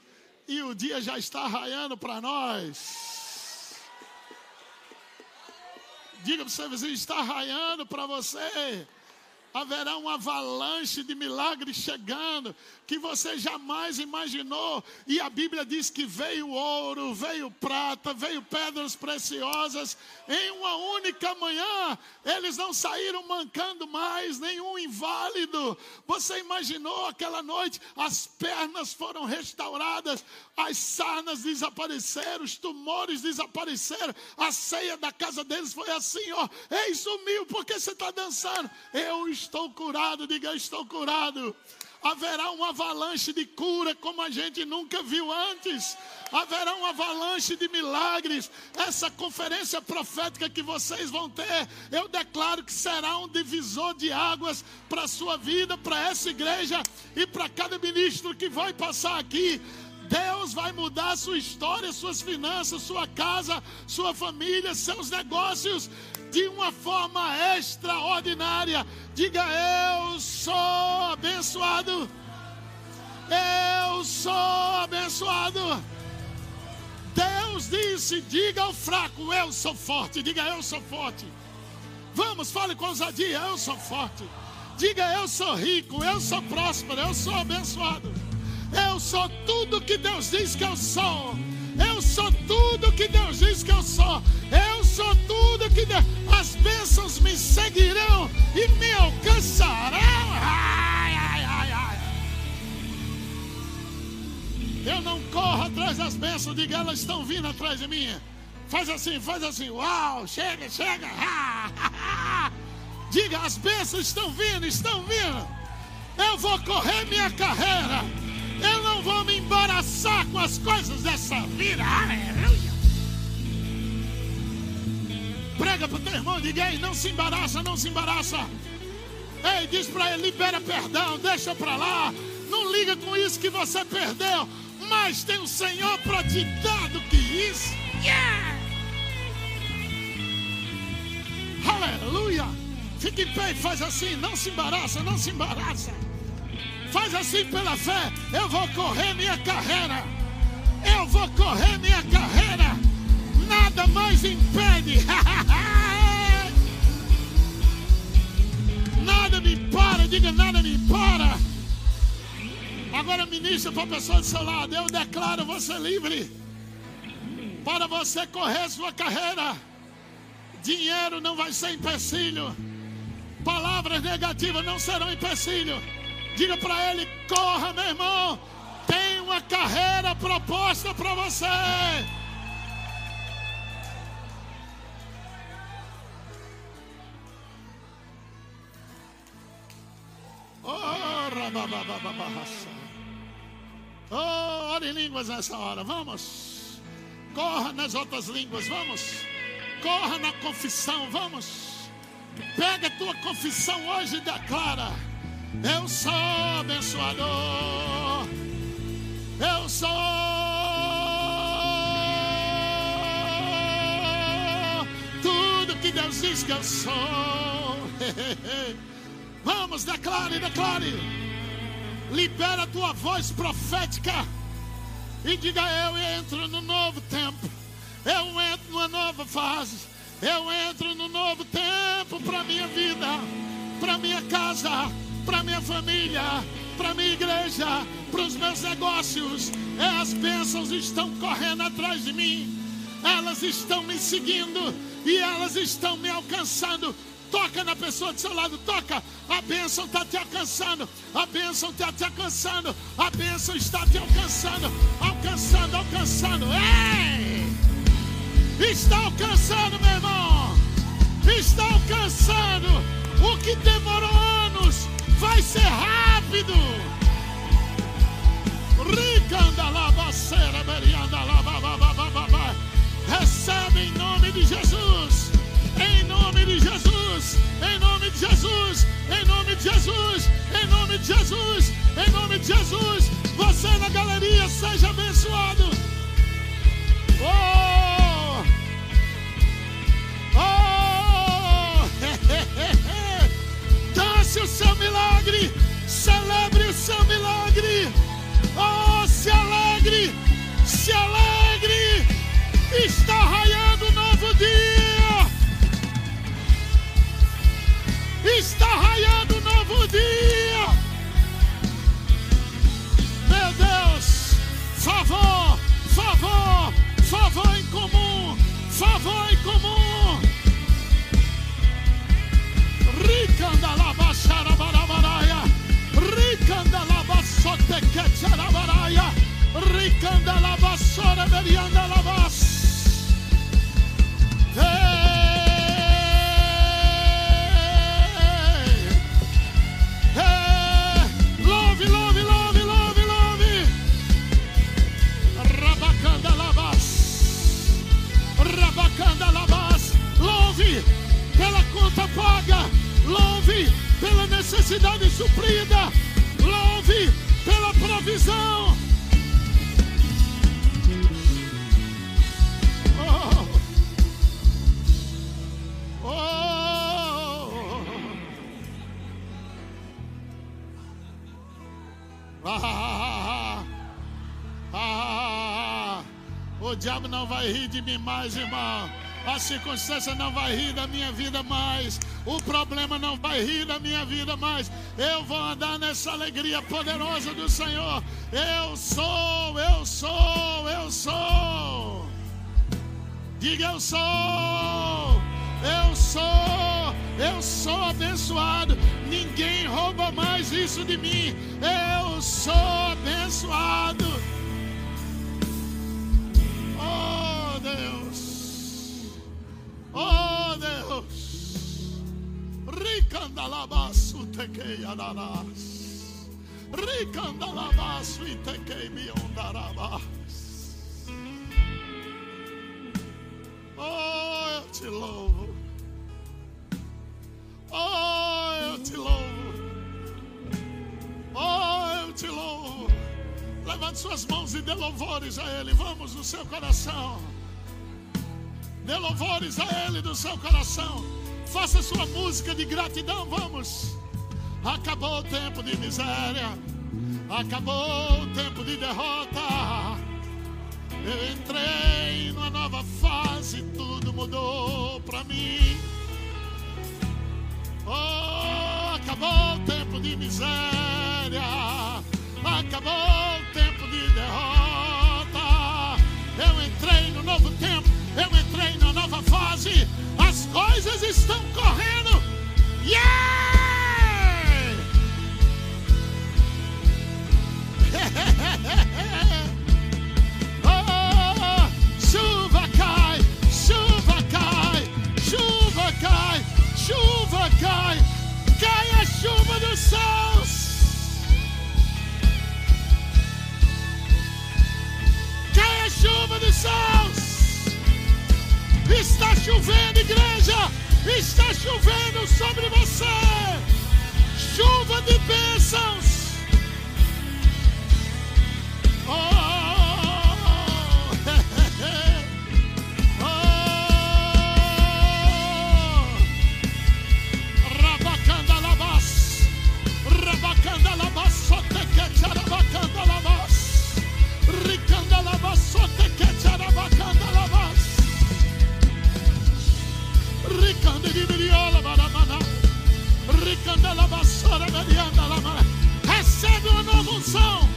e o dia já está raiando para nós. Diga para o seu vizinho: está raiando para você haverá uma avalanche de milagres chegando que você jamais imaginou. E a Bíblia diz que veio ouro, veio prata, veio pedras preciosas em uma única manhã. Eles não saíram mancando mais, nenhum inválido. Você imaginou aquela noite? As pernas foram restauradas, as sarnas desapareceram, os tumores desapareceram. A ceia da casa deles foi assim: ó, ei, sumiu, por que você está dançando? Eu estou curado, diga, estou curado. Haverá uma avalanche de cura como a gente nunca viu antes. Haverá uma avalanche de milagres. Essa conferência profética que vocês vão ter, eu declaro que será um divisor de águas para a sua vida, para essa igreja e para cada ministro que vai passar aqui. Deus vai mudar sua história, suas finanças, sua casa, sua família, seus negócios de uma forma extraordinária. Diga: Eu sou abençoado. Eu sou abençoado. Deus disse: Diga ao fraco: Eu sou forte. Diga: Eu sou forte. Vamos, fale com ousadia: Eu sou forte. Diga: Eu sou rico. Eu sou próspero. Eu sou abençoado. Eu sou tudo que Deus diz que eu sou. Eu sou tudo que Deus diz que eu sou. Eu sou tudo que Deus. Bênçãos me seguirão e me alcançarão. Ai, ai, ai, ai. Eu não corro atrás das bênçãos, diga elas estão vindo atrás de mim. Faz assim, faz assim. Uau, chega, chega. Diga, as bênçãos estão vindo, estão vindo. Eu vou correr minha carreira. Eu não vou me embaraçar com as coisas dessa vida. Aleluia. Prega para o teu irmão, diga não se embaraça, não se embaraça. Ei, diz para ele, libera perdão, deixa para lá. Não liga com isso que você perdeu. Mas tem o Senhor para te dar do que isso. Yeah! Aleluia! Fique em pé e faz assim, não se embaraça, não se embaraça. Faz assim pela fé. Eu vou correr minha carreira. Eu vou correr minha carreira. Nada mais impede. nada me para. Diga nada me para. Agora ministra para a pessoa do seu lado. Eu declaro você livre. Para você correr sua carreira. Dinheiro não vai ser empecilho. Palavras negativas não serão empecilho. Diga para ele: corra, meu irmão. Tem uma carreira proposta para você. Oh, ore em línguas nessa hora. Vamos. Corra nas outras línguas. Vamos. Corra na confissão. Vamos. Pega a tua confissão hoje e declara: Eu sou abençoador. Eu sou. Tudo que Deus diz que eu sou. Vamos, declare, declare. Libera a tua voz profética. E diga: Eu entro no novo tempo. Eu entro numa nova fase. Eu entro no novo tempo para minha vida, para minha casa, para minha família, para minha igreja, para os meus negócios. As bênçãos estão correndo atrás de mim. Elas estão me seguindo e elas estão me alcançando. Toca na pessoa do seu lado, toca. A bênção está te alcançando. A bênção está te alcançando. A bênção está te alcançando. Alcançando, alcançando. Ei! está alcançando, meu irmão. Está alcançando. O que demorou anos vai ser rápido. Recebe em nome de Jesus. Em nome de Jesus. Em nome de Jesus. Em nome de Jesus. Em nome de Jesus. Em nome de Jesus. Você na galeria seja abençoado. Oh! o seu milagre, celebre o seu milagre. Oh, se alegre, se alegre. Está raiando um novo dia. Está raiando um novo dia. Meu Deus, favor, favor, favor em comum, favor em comum. Ricanda lava xarabarabaraya. Ricanda quecharabaraya. Ricanda lava sora berianda necessidade suprida. Louve pela provisão. Oh. Oh. Ah. Ah. O diabo não vai rir de mim mais, irmão. A circunstância não vai rir da minha vida mais. O problema não vai rir da minha vida mais. Eu vou andar nessa alegria poderosa do Senhor. Eu sou, eu sou, eu sou. Diga eu sou. Eu sou, eu sou abençoado. Ninguém rouba mais isso de mim. Eu sou abençoado. Ricandalabasu tekei anarás. Ricandalabasu e tekei miondarabás. Oh, eu te louvo. Oh, eu te louvo. Oh, eu te louvo. Levante suas mãos e dê louvores a Ele. Vamos no seu coração. Dê louvores a Ele do seu coração. Faça sua música de gratidão. Vamos. Acabou o tempo de miséria. Acabou o tempo de derrota. Eu entrei numa nova fase. Tudo mudou para mim. Oh, acabou o tempo de miséria. Acabou o tempo de derrota. Eu entrei no novo tempo. Eu entrei na nova fase. As coisas estão correndo. Yeah! oh, chuva cai, chuva cai, chuva cai, chuva cai, cai a chuva dos céus. Cai a chuva dos céus. Está chovendo, igreja. Está chovendo sobre você. Chuva de bênçãos. Recebe uma nova unção.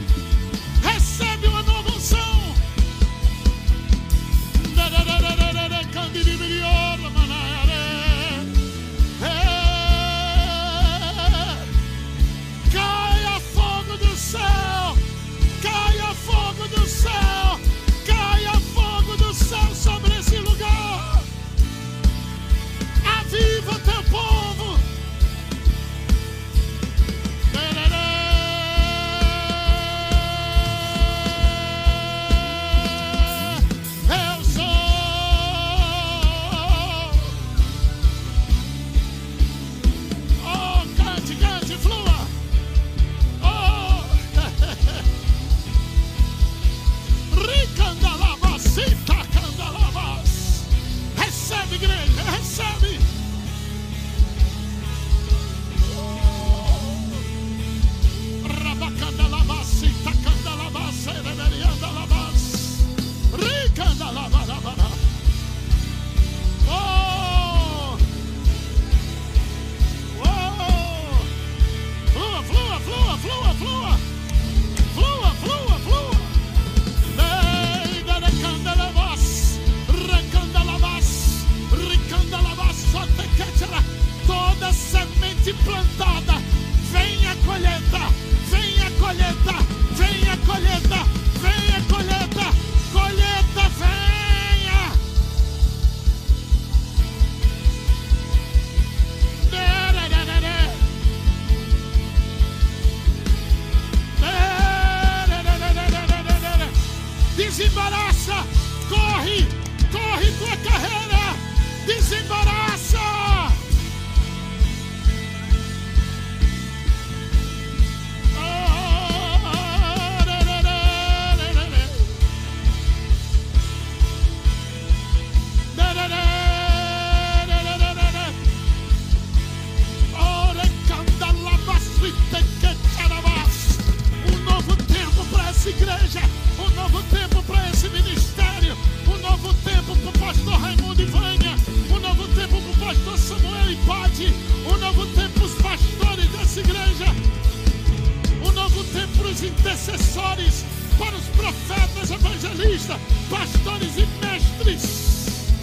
Tempo para os profetas, evangelistas, pastores e mestres,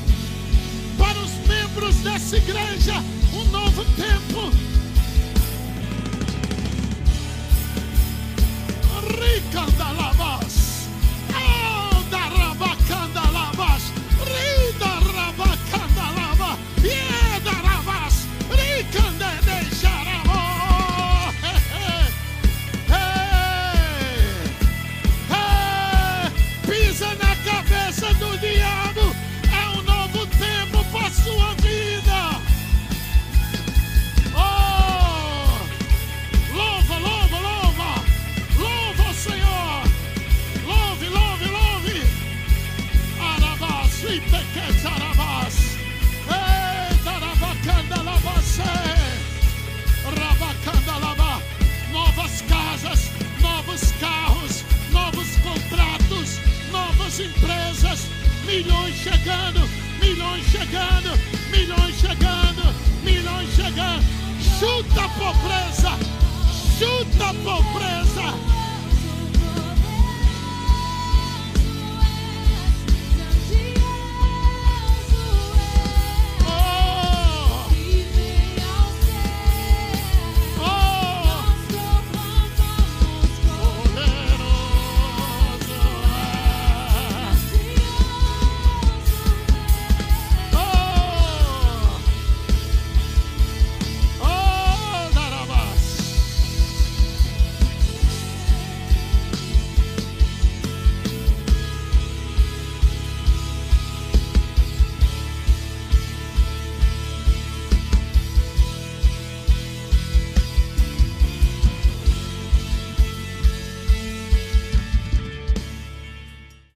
para os membros dessa igreja, um novo tempo. Ricandalabas,